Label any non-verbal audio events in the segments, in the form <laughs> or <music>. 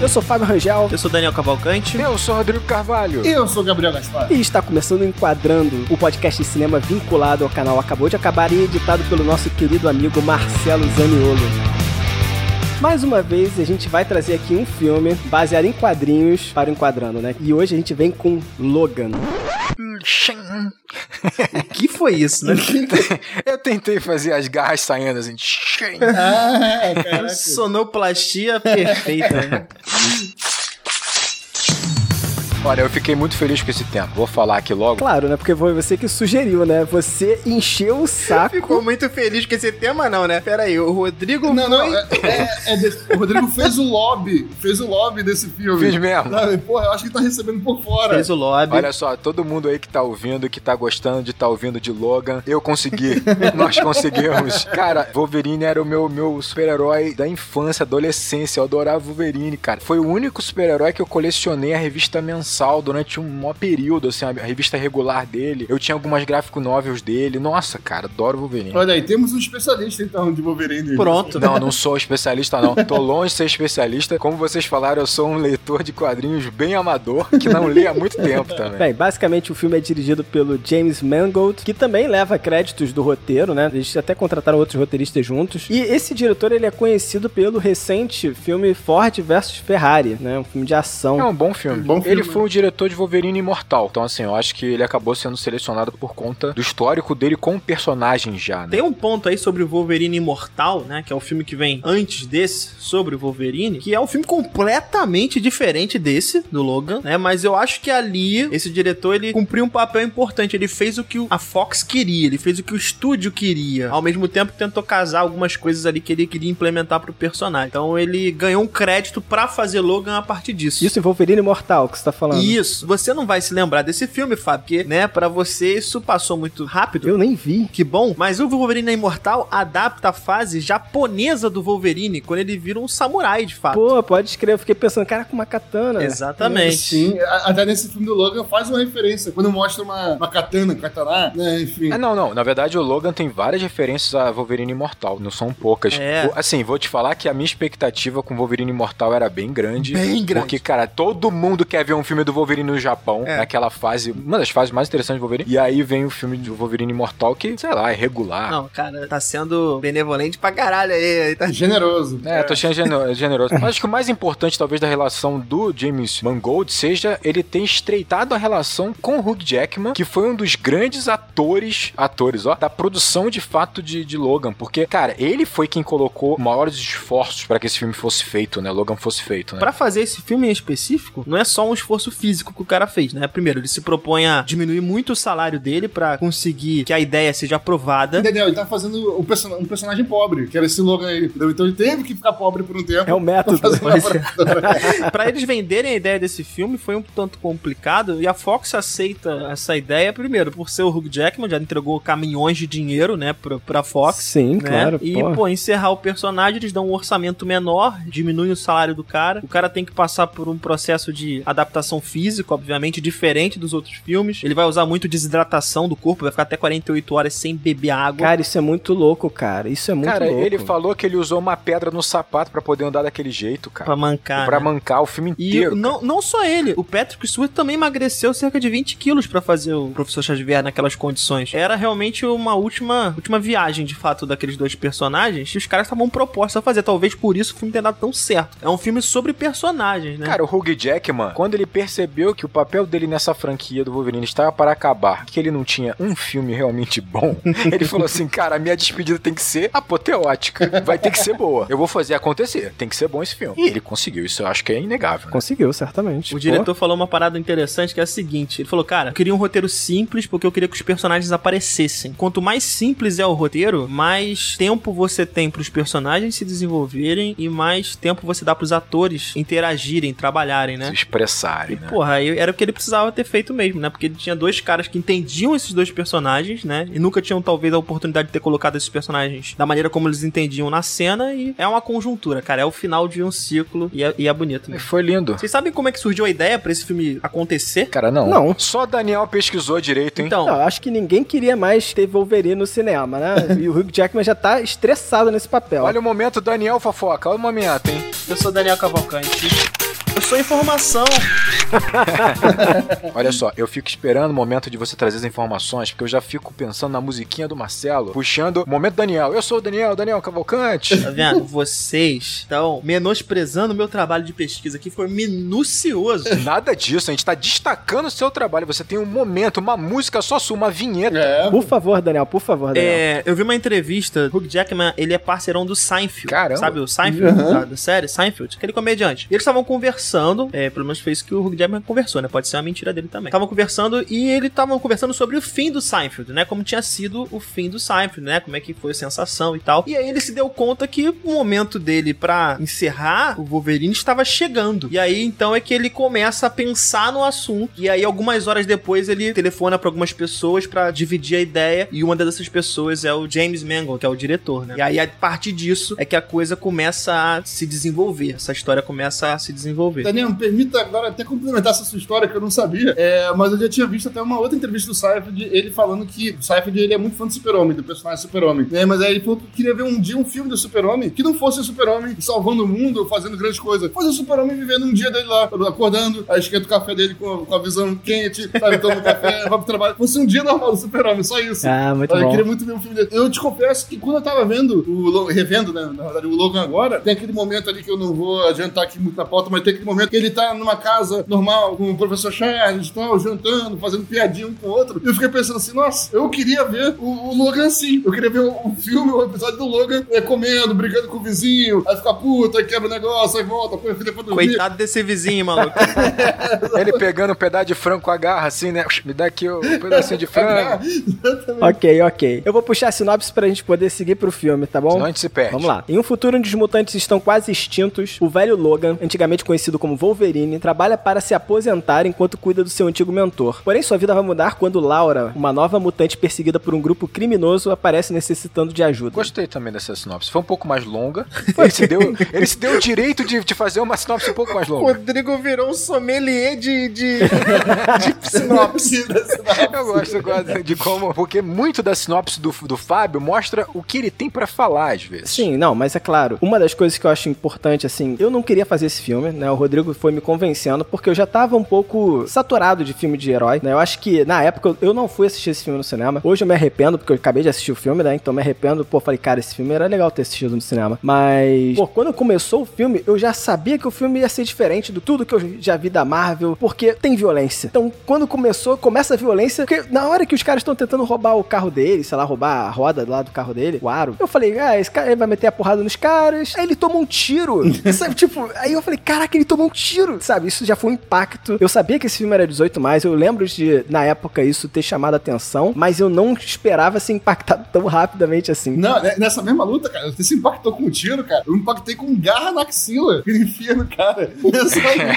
Eu sou Fábio Rangel. Eu sou Daniel Cavalcante. Eu sou Rodrigo Carvalho. E eu sou Gabriel Gaspar. E está começando Enquadrando, o podcast de cinema vinculado ao canal Acabou de Acabar e editado pelo nosso querido amigo Marcelo Zaniolo. Mais uma vez, a gente vai trazer aqui um filme baseado em quadrinhos para o Enquadrando, né? E hoje a gente vem com Logan. O que foi isso, né? <laughs> Eu tentei fazer as garras saindo assim. Ah. <laughs> Sonoplastia perfeita. né? <laughs> Olha, eu fiquei muito feliz com esse tempo. Vou falar aqui logo. Claro, né? Porque foi você que sugeriu, né? Você encheu o saco. Ficou muito feliz com esse tema, não, né? Pera aí, o Rodrigo. Não, não, é, é- é desse- o Rodrigo fez o lobby, fez o lobby desse filme. Fiz mesmo. Não, porra, eu acho que tá recebendo por fora. Fez o lobby. Olha só, todo mundo aí que tá ouvindo, que tá gostando de tá ouvindo de Logan, eu consegui. <laughs> Nós conseguimos. Cara, Wolverine era o meu, meu super-herói da infância, adolescência. Eu adorava Wolverine, cara. Foi o único super-herói que eu colecionei a revista mensal durante um maior período, assim, a revista regular dele. Eu tinha algumas gráfico novels dele. Nossa, cara, adoro Wolverine. Olha aí, temos um especialista então de Wolverine. Pronto. Não, não sou especialista, não. Tô longe de ser especialista. Como vocês falaram, eu sou um leitor de quadrinhos bem amador, que não lê há muito tempo também. Bem, basicamente o filme é dirigido pelo James Mangold, que também leva créditos do roteiro, né? Eles até contrataram outros roteiristas juntos. E esse diretor, ele é conhecido pelo recente filme Ford vs Ferrari, né? Um filme de ação. É um bom filme. Bom filme. Ele foi o diretor de Wolverine Imortal. Então, assim, eu acho que ele acabou sendo selecionado por conta do histórico dele com personagem já, né? Tem um ponto aí sobre o Wolverine Imortal, né? Que é o filme que vem antes desse, sobre o Wolverine, que é um filme completamente diferente desse, do Logan, né? Mas eu acho que ali, esse diretor, ele cumpriu um papel importante. Ele fez o que a Fox queria, ele fez o que o estúdio queria. Ao mesmo tempo, tentou casar algumas coisas ali que ele queria implementar pro personagem. Então, ele ganhou um crédito pra fazer Logan a partir disso. Isso em Wolverine Mortal, que você tá falando. Isso. Você não vai se lembrar desse filme, Fábio, porque, né, pra você isso passou muito rápido. Eu nem vi. Que bom, mas o Wolverine Imortal adapta a fase japonesa do Wolverine, quando ele vira um samurai, de fato. Pô, pode escrever. Eu fiquei pensando, cara, com uma katana. Exatamente. Sim, a- até nesse filme do Logan faz uma referência. Quando mostra uma, uma katana, katana, né, enfim. Ah, não, não. Na verdade, o Logan tem várias referências a Wolverine Imortal. Não são poucas. É. O- Assim, vou te falar que a minha expectativa com Wolverine Imortal era bem grande. Bem grande. Porque, cara, todo mundo quer ver um filme do Wolverine no Japão. É. Naquela fase, uma das fases mais interessantes do Wolverine. E aí vem o filme do Wolverine Imortal que, sei lá, é regular. Não, cara, tá sendo benevolente pra caralho aí. Tá... Generoso. É, tô sendo <laughs> generoso. Mas acho que o mais importante, talvez, da relação do James Mangold seja ele ter estreitado a relação com o Hugh Jackman, que foi um dos grandes atores, atores, ó, da produção de fato de, de Logan. Porque, cara, ele foi quem colocou maiores esforços para que esse filme fosse feito, né? Logan fosse feito, né? Pra fazer esse filme em específico, não é só um esforço físico que o cara fez, né? Primeiro, ele se propõe a diminuir muito o salário dele pra conseguir que a ideia seja aprovada. Entendeu? Ele tá fazendo um, person- um personagem pobre, que era esse Logan aí. entendeu? Então ele teve que ficar pobre por um tempo. É o método. produtora. <laughs> <laughs> Pra eles venderem a ideia desse filme foi um tanto complicado e a Fox aceita essa ideia, primeiro, por ser o Hugh Jackman, já entregou caminhões de dinheiro, né, pra, pra Fox. Sim, né? claro. E, pô. pô, encerrar o personagem, eles dão um orçamento menor, diminuem o salário do cara. O cara tem que passar por um processo de adaptação física, obviamente, diferente dos outros filmes. Ele vai usar muito desidratação do corpo, vai ficar até 48 horas sem beber água. Cara, isso é muito louco, cara. Isso é muito Cara, louco. ele falou que ele usou uma pedra no sapato pra poder andar daquele jeito, cara. Pra mancar. Pra né? mancar o filme E inteiro. não, não só ele, o Patrick Stewart também emagreceu cerca de 20 quilos pra fazer o Professor Xavier naquelas condições. Era realmente uma última, última viagem, de fato, daqueles dois personagens e os caras estavam propostos a fazer. Talvez por isso o filme tenha dado tão certo. É um filme sobre personagens, né? Cara, o Hugh Jackman, quando ele percebeu que o papel dele nessa franquia do Wolverine estava para acabar, que ele não tinha um filme realmente bom, <laughs> ele falou assim: cara, a minha despedida tem que ser apoteótica. Vai ter que ser boa. Eu vou fazer acontecer. Tem que ser bom esse filme. E ele conseguiu. Isso eu acho que é inegável. né? Conseguiu, certamente. O diretor falou uma parada interessante que é a seguinte: ele falou, cara, eu queria um roteiro simples porque eu queria que os personagens aparecessem. Quanto mais simples é o roteiro, mais tempo você tem pros personagens se desenvolverem e mais tempo você dá pros atores interagirem, trabalharem, né? Se expressarem, E, né? porra, aí era o que ele precisava ter feito mesmo, né? Porque ele tinha dois caras que entendiam esses dois personagens, né? E nunca tinham, talvez, a oportunidade de ter colocado esses personagens da maneira como eles entendiam na cena. E é uma conjuntura, cara. É o final de um ciclo e é, e é bonito. E Mesmo. Foi lindo. Vocês sabem como é que surgiu a ideia pra esse filme acontecer? Cara, não. Não. Só Daniel pesquisou direito, hein? Então, Não, acho que ninguém queria mais ter Wolverine no cinema, né? E o Hugh Jackman já tá estressado nesse papel. Olha o momento Daniel Fofoca. Olha o momento, hein? eu sou Daniel Cavalcante. Eu sou informação. <laughs> Olha só, eu fico esperando o momento de você trazer as informações, porque eu já fico pensando na musiquinha do Marcelo, puxando o momento Daniel. Eu sou o Daniel, Daniel Cavalcante. Tá vendo? Vocês estão menosprezando o meu trabalho de pesquisa que foi minucioso. Nada disso, a gente tá destacando o seu trabalho. Você tem um momento, uma música só sua, uma vinheta. É. Por favor, Daniel, por favor, Daniel. É, eu vi uma entrevista, Hugh Jackman, ele é parceirão do Seinfeld. Caramba. Sabe o Seinfeld, da, da série Seinfeld? Aquele comediante. E eles estavam conversando, é, pelo menos foi isso que o Hugh Jackman conversou, né? Pode ser uma mentira dele também. Estavam conversando e ele estavam conversando sobre o fim do Seinfeld, né? Como tinha sido o fim do Seinfeld, né? Como é que foi a sensação e tal. E aí ele se deu conta que o momento dele pra encerrar o Wolverine estava chegando. E aí então é que ele começa a pensar no assunto. E aí algumas horas depois ele telefona pra algumas pessoas pra dividir a ideia. E uma dessas pessoas é o James Mangold, que é o diretor, né? E aí a partir disso é que a coisa começa a se desenvolver. Essa história começa a se desenvolver. Daniel, permita agora até complementar essa sua história que eu não sabia, é, mas eu já tinha visto até uma outra entrevista do Seinfeld, ele falando que o Seinfeld ele é muito fã do Super-Homem, do personagem Super-Homem. É, mas aí ele falou que queria ver um dia um filme do Super-Homem que não fosse o Super-Homem salvando o mundo, fazendo grandes coisas, fosse o Super-Homem vivendo um dia dele lá, acordando, aí esquenta o café dele com a, com a visão quente, sabe, toma café, <laughs> vai pro trabalho. Fosse um dia normal do Super-Homem, só isso. Ah, muito Eu bom. queria muito ver um filme dele. Eu te confesso que quando eu tava vendo, o revendo, né, na verdade, o Logan agora, tem aquele momento ali que eu não vou adiantar aqui muito na pauta, mas tem aquele momento que ele tá numa casa normal com o professor Charles e tal, jantando, fazendo piadinha um com o outro. E eu fiquei pensando assim, nossa, eu queria ver o, o Logan assim. Eu queria ver o, o filme, o episódio do Logan é, comendo, brigando com o vizinho, aí fica puta, aí quebra o negócio, aí volta, põe a filha pra dormir. Coitado desse vizinho, maluco. <laughs> Ele pegando um pedaço de frango com a garra, assim, né? Me dá aqui o um pedacinho de frango. <laughs> Ok, ok. Eu vou puxar a sinopse pra gente poder seguir pro filme, tá bom? Senão a gente se perde. Vamos lá. Em um futuro onde os mutantes estão quase extintos, o velho Logan, antigamente conhecido como Wolverine, trabalha para se aposentar enquanto cuida do seu antigo mentor. Porém, sua vida vai mudar quando Laura, uma nova mutante perseguida por um grupo criminoso, aparece necessitando de ajuda. Gostei também dessa sinopse. Foi um pouco mais longa. Ele se deu, ele se deu o direito de, de fazer uma sinopse um pouco mais longa. Rodrigo virou um sommelier de, de, <laughs> de sinopse. <laughs> Eu gosto, eu gosto de como. Porque muito da sinopse do, do Fábio mostra o que ele tem pra falar, às vezes. Sim, não, mas é claro, uma das coisas que eu acho importante, assim, eu não queria fazer esse filme, né? O Rodrigo foi me convencendo, porque eu já tava um pouco saturado de filme de herói, né? Eu acho que, na época, eu não fui assistir esse filme no cinema. Hoje eu me arrependo, porque eu acabei de assistir o filme, né? Então me arrependo. Pô, falei, cara, esse filme era legal ter assistido no cinema. Mas, pô, quando começou o filme, eu já sabia que o filme ia ser diferente do tudo que eu já vi da Marvel, porque tem violência. Então, quando começou, começa a violência, porque na hora que os caras estão tentando roubar o carro dele, sei lá, roubar a roda lá do carro dele, o aro, eu falei, ah, esse cara vai meter a porrada nos caras. Aí ele toma um tiro, <laughs> sabe? Tipo, aí eu falei, caraca, ele tomou um tiro, sabe? Isso já foi um impacto. Eu sabia que esse filme era 18 mais, eu lembro de, na época, isso ter chamado a atenção, mas eu não esperava ser impactado tão rapidamente assim. Não, né, nessa mesma luta, cara, você se impactou com um tiro, cara. Eu me impactei com garra na axila. <laughs> que Ele enfia no cara. <laughs>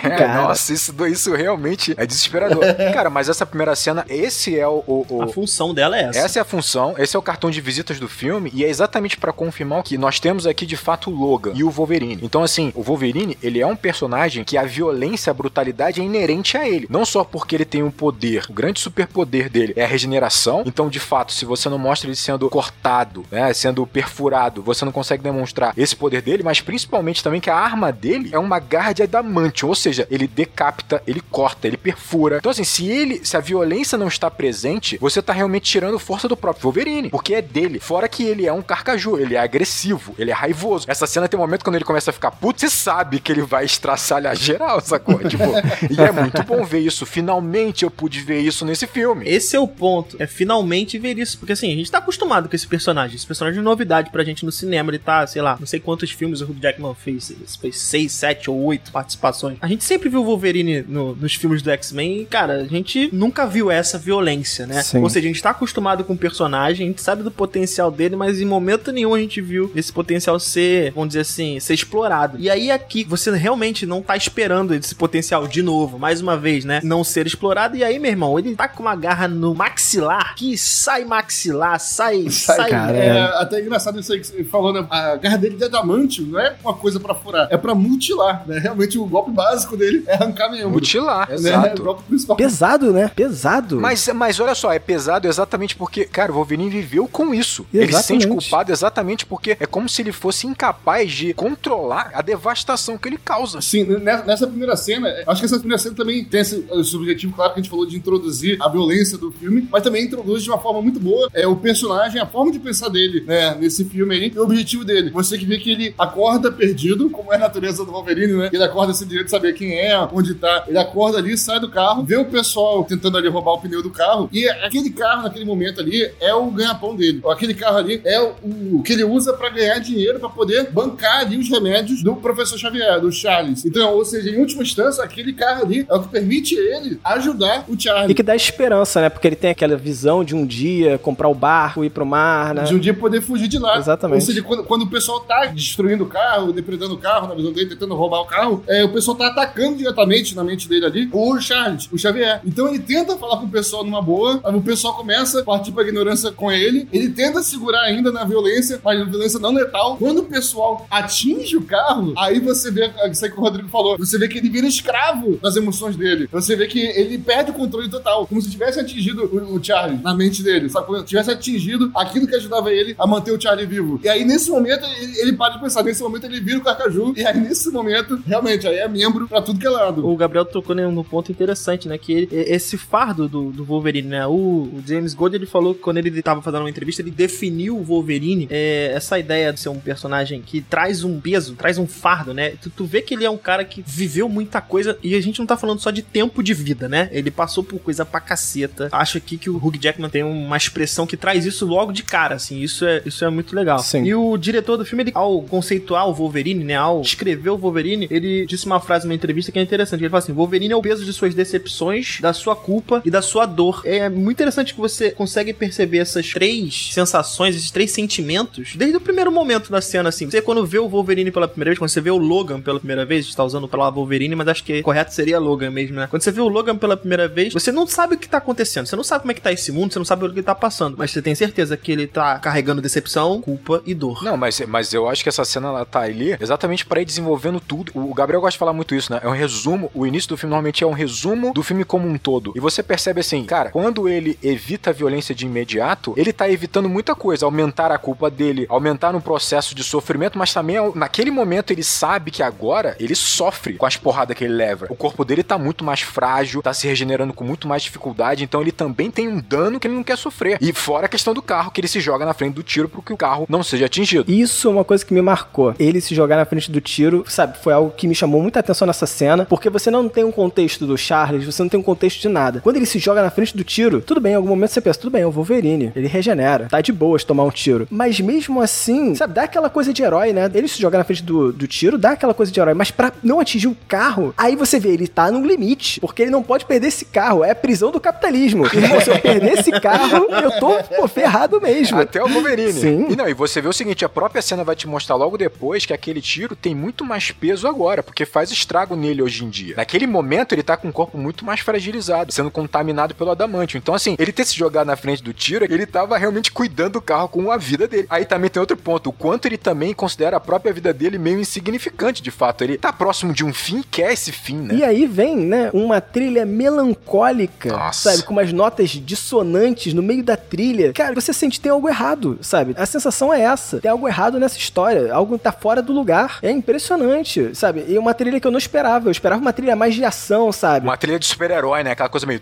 Cara. Nossa, isso, isso realmente é desesperador. <laughs> Cara, mas essa primeira cena, esse é o. o- o- A função dela é essa. Essa é a função, esse é o cartão de visitas do filme, e é exatamente pra confirmar que nós temos aqui de fato o Logan e o Wolverine. Então, assim, o Wolverine, ele é um personagem que a violência, a brutalidade é inerente a ele. Não só porque ele tem um poder, o grande superpoder dele é a regeneração. Então, de fato, se você não mostra ele sendo cortado, né, sendo perfurado, você não consegue demonstrar esse poder dele, mas principalmente também que a arma dele é uma garra de adamantium, ou seja, ele decapita, ele corta, ele perfura. Então, assim, se ele, se a violência não está presente, você tá realmente tirando força do próprio Wolverine, porque é dele. Fora que ele é um carcaju, ele é agressivo, ele é raivoso. Essa cena tem um momento quando ele começa a ficar puto, você sabe que ele vai estraçalhar geral, sacou? <laughs> tipo, e é muito bom ver isso. Finalmente eu pude ver isso nesse filme. Esse é o ponto. É finalmente ver isso. Porque assim, a gente tá acostumado com esse personagem. Esse personagem é novidade pra gente no cinema. Ele tá, sei lá, não sei quantos filmes o Hugh Jackman fez. Fez seis, sete ou oito participações. A gente sempre viu o Wolverine no- nos filmes do X-Men e, cara, a gente nunca viu essa violência, né? Sim. Ou seja, a gente tá acostumado com o personagem, a gente sabe do potencial dele, mas em momento nenhum a gente viu esse potencial ser, vamos dizer assim, ser explorado. E aí aqui, você realmente não tá esperando esse potencial de novo, mais uma vez, né? Não ser explorado. E aí, meu irmão, ele tá com uma garra no maxilar que sai maxilar, sai. <laughs> Sai, sai cara. É, É. até engraçado isso aí que você falou, né? A garra dele de adamantio não é uma coisa pra furar, é pra mutilar, né? Realmente o golpe básico dele é arrancar membro. Mutilar, É, né? exato. O golpe principal. Pesado, né? Pesado. Mas, mas olha só, é pesado exatamente porque, cara, o Wolverine viveu com isso. Ele se sente Exatamente. culpado exatamente porque é como se ele fosse incapaz de controlar a devastação que ele causa. Sim, nessa, nessa primeira cena, acho que essa primeira cena também tem esse, esse objetivo, claro, que a gente falou de introduzir a violência do filme, mas também introduz de uma forma muito boa é, o personagem, a forma de pensar dele, né, nesse filme aí, e o objetivo dele. Você que vê que ele acorda perdido, como é a natureza do Wolverine, né? Ele acorda sem direito de saber quem é, onde tá. Ele acorda ali, sai do carro, vê o pessoal tentando ali roubar o pneu do carro, e aquele carro, naquele momento ali, é o ganha-pão dele. Aquele carro ali é o, o que ele usa pra ganhar dinheiro, pra poder bancar ali os remédios do professor Xavier, do Charles. Então, ou seja, em última instância, aquele carro ali é o que permite ele ajudar o Charles. E que dá esperança, né? Porque ele tem aquela visão de um dia comprar o barco, ir pro mar, né? De um dia poder fugir de lá. Exatamente. Ou seja, quando, quando o pessoal tá destruindo o carro, depredando o carro, na visão dele, tentando roubar o carro, é, o pessoal tá atacando diretamente na mente dele ali o Charles, o Xavier. Então ele tenta falar com o pessoal numa boa, aí o pessoal começa a partir pra ignorância com ele, ele tenta segurar ainda na violência, mas na violência não letal. Quando o pessoal atinge o carro, aí você vê, isso aí que o Rodrigo falou, você vê que ele vira escravo das emoções dele. Você vê que ele perde o controle total, como se tivesse atingido o, o Charlie na mente dele, sabe? Como se tivesse atingido aquilo que ajudava ele a manter o Charlie vivo. E aí, nesse momento, ele, ele para de pensar, nesse momento ele vira o Carcaju, e aí, nesse momento, realmente, aí é membro pra tudo que é lado. O Gabriel tocou num ponto interessante, né? Que ele- esse fardo do, do Wolverine, né? O, o James Gold, ele falou que quando ele tava fazendo uma entrevista, ele definiu o Wolverine, é, essa ideia de ser um personagem que traz um peso, traz um fardo, né? Tu, tu vê que ele é um cara que viveu muita coisa, e a gente não tá falando só de tempo de vida, né? Ele passou por coisa pra caceta. Acho aqui que o Hugh Jackman tem uma expressão que traz isso logo de cara, assim. Isso é, isso é muito legal. Sim. E o diretor do filme, ele, ao conceituar o Wolverine, né? Ao escrever o Wolverine, ele disse uma frase numa entrevista que é interessante. Ele fala assim: Wolverine é o peso de suas decepções, da sua culpa e da sua dor. É muito interessante que você consegue perceber essas três sensações, esses três sentimentos, desde o primeiro momento da cena, assim. Você, quando vê o Wolverine pela primeira vez, quando você vê o Logan pela primeira vez, está usando a palavra Wolverine, mas acho que correto seria Logan mesmo, né? Quando você vê o Logan pela primeira vez, você não sabe o que tá acontecendo, você não sabe como é que tá esse mundo, você não sabe o que tá passando, mas você tem certeza que ele tá carregando decepção, culpa e dor. Não, mas, mas eu acho que essa cena ela tá ali exatamente pra ir desenvolvendo tudo. O Gabriel gosta de falar muito isso, né? É um resumo. O início do filme normalmente é um resumo do filme como um todo. E você percebe assim, cara, quando ele evita a violência de imediato, ele tá evitando muita coisa. Aumentar a culpa dele, aumentar um processo de sofrimento, mas também ao- naquele momento ele sabe que agora ele sofre com as porradas que ele leva. O corpo dele tá muito mais frágil, tá se regenerando com muito mais dificuldade, então ele também tem um dano que ele não quer sofrer. E fora a questão do carro, que ele se joga na frente do tiro para que o carro não seja atingido. Isso é uma coisa que me marcou. Ele se jogar na frente do tiro, sabe, foi algo que me chamou muita atenção nessa cena, porque você não tem um contexto do Charles, você não tem um contexto de nada. Quando ele se joga na frente do tiro, tudo bem, em algum momento você pensa, tudo bem, é o Wolverine, ele regenera, tá de boas tomar um tiro. Mas mesmo assim, sabe, dá aquela coisa de herói, né? Ele se jogar na frente do, do tiro, dá aquela coisa de herói, mas pra não atingir o carro, aí você vê, ele tá no limite, porque ele não pode perder esse carro, é a prisão do capitalismo. Irmão, se eu perder esse carro, eu tô, pô, ferrado mesmo. Até o Wolverine. Sim. E não, e você vê o seguinte, a própria cena vai te mostrar logo depois que aquele tiro tem muito mais peso agora, porque faz estrago nele hoje em dia. Naquele momento ele tá com o corpo muito mais fragilizado, sendo contaminado pelo adamantio. Então assim, ele ter se jogado na frente do tiro, ele tava realmente cuidando do carro com a vida dele. Aí também tem outro ponto, o quanto ele também considera a própria vida dele meio insignificante, de fato. Ele tá próximo de um fim quer esse fim, né? E aí vem, né, uma trilha melancólica, Nossa. sabe? Com umas notas dissonantes no meio da trilha. Cara, você sente que tem algo errado, sabe? A sensação é essa. Tem algo errado nessa história. Algo tá fora do lugar. É impressionante, sabe? E uma trilha que eu não esperava. Eu esperava uma trilha mais de ação, sabe? Uma trilha de super-herói, né? Aquela coisa meio...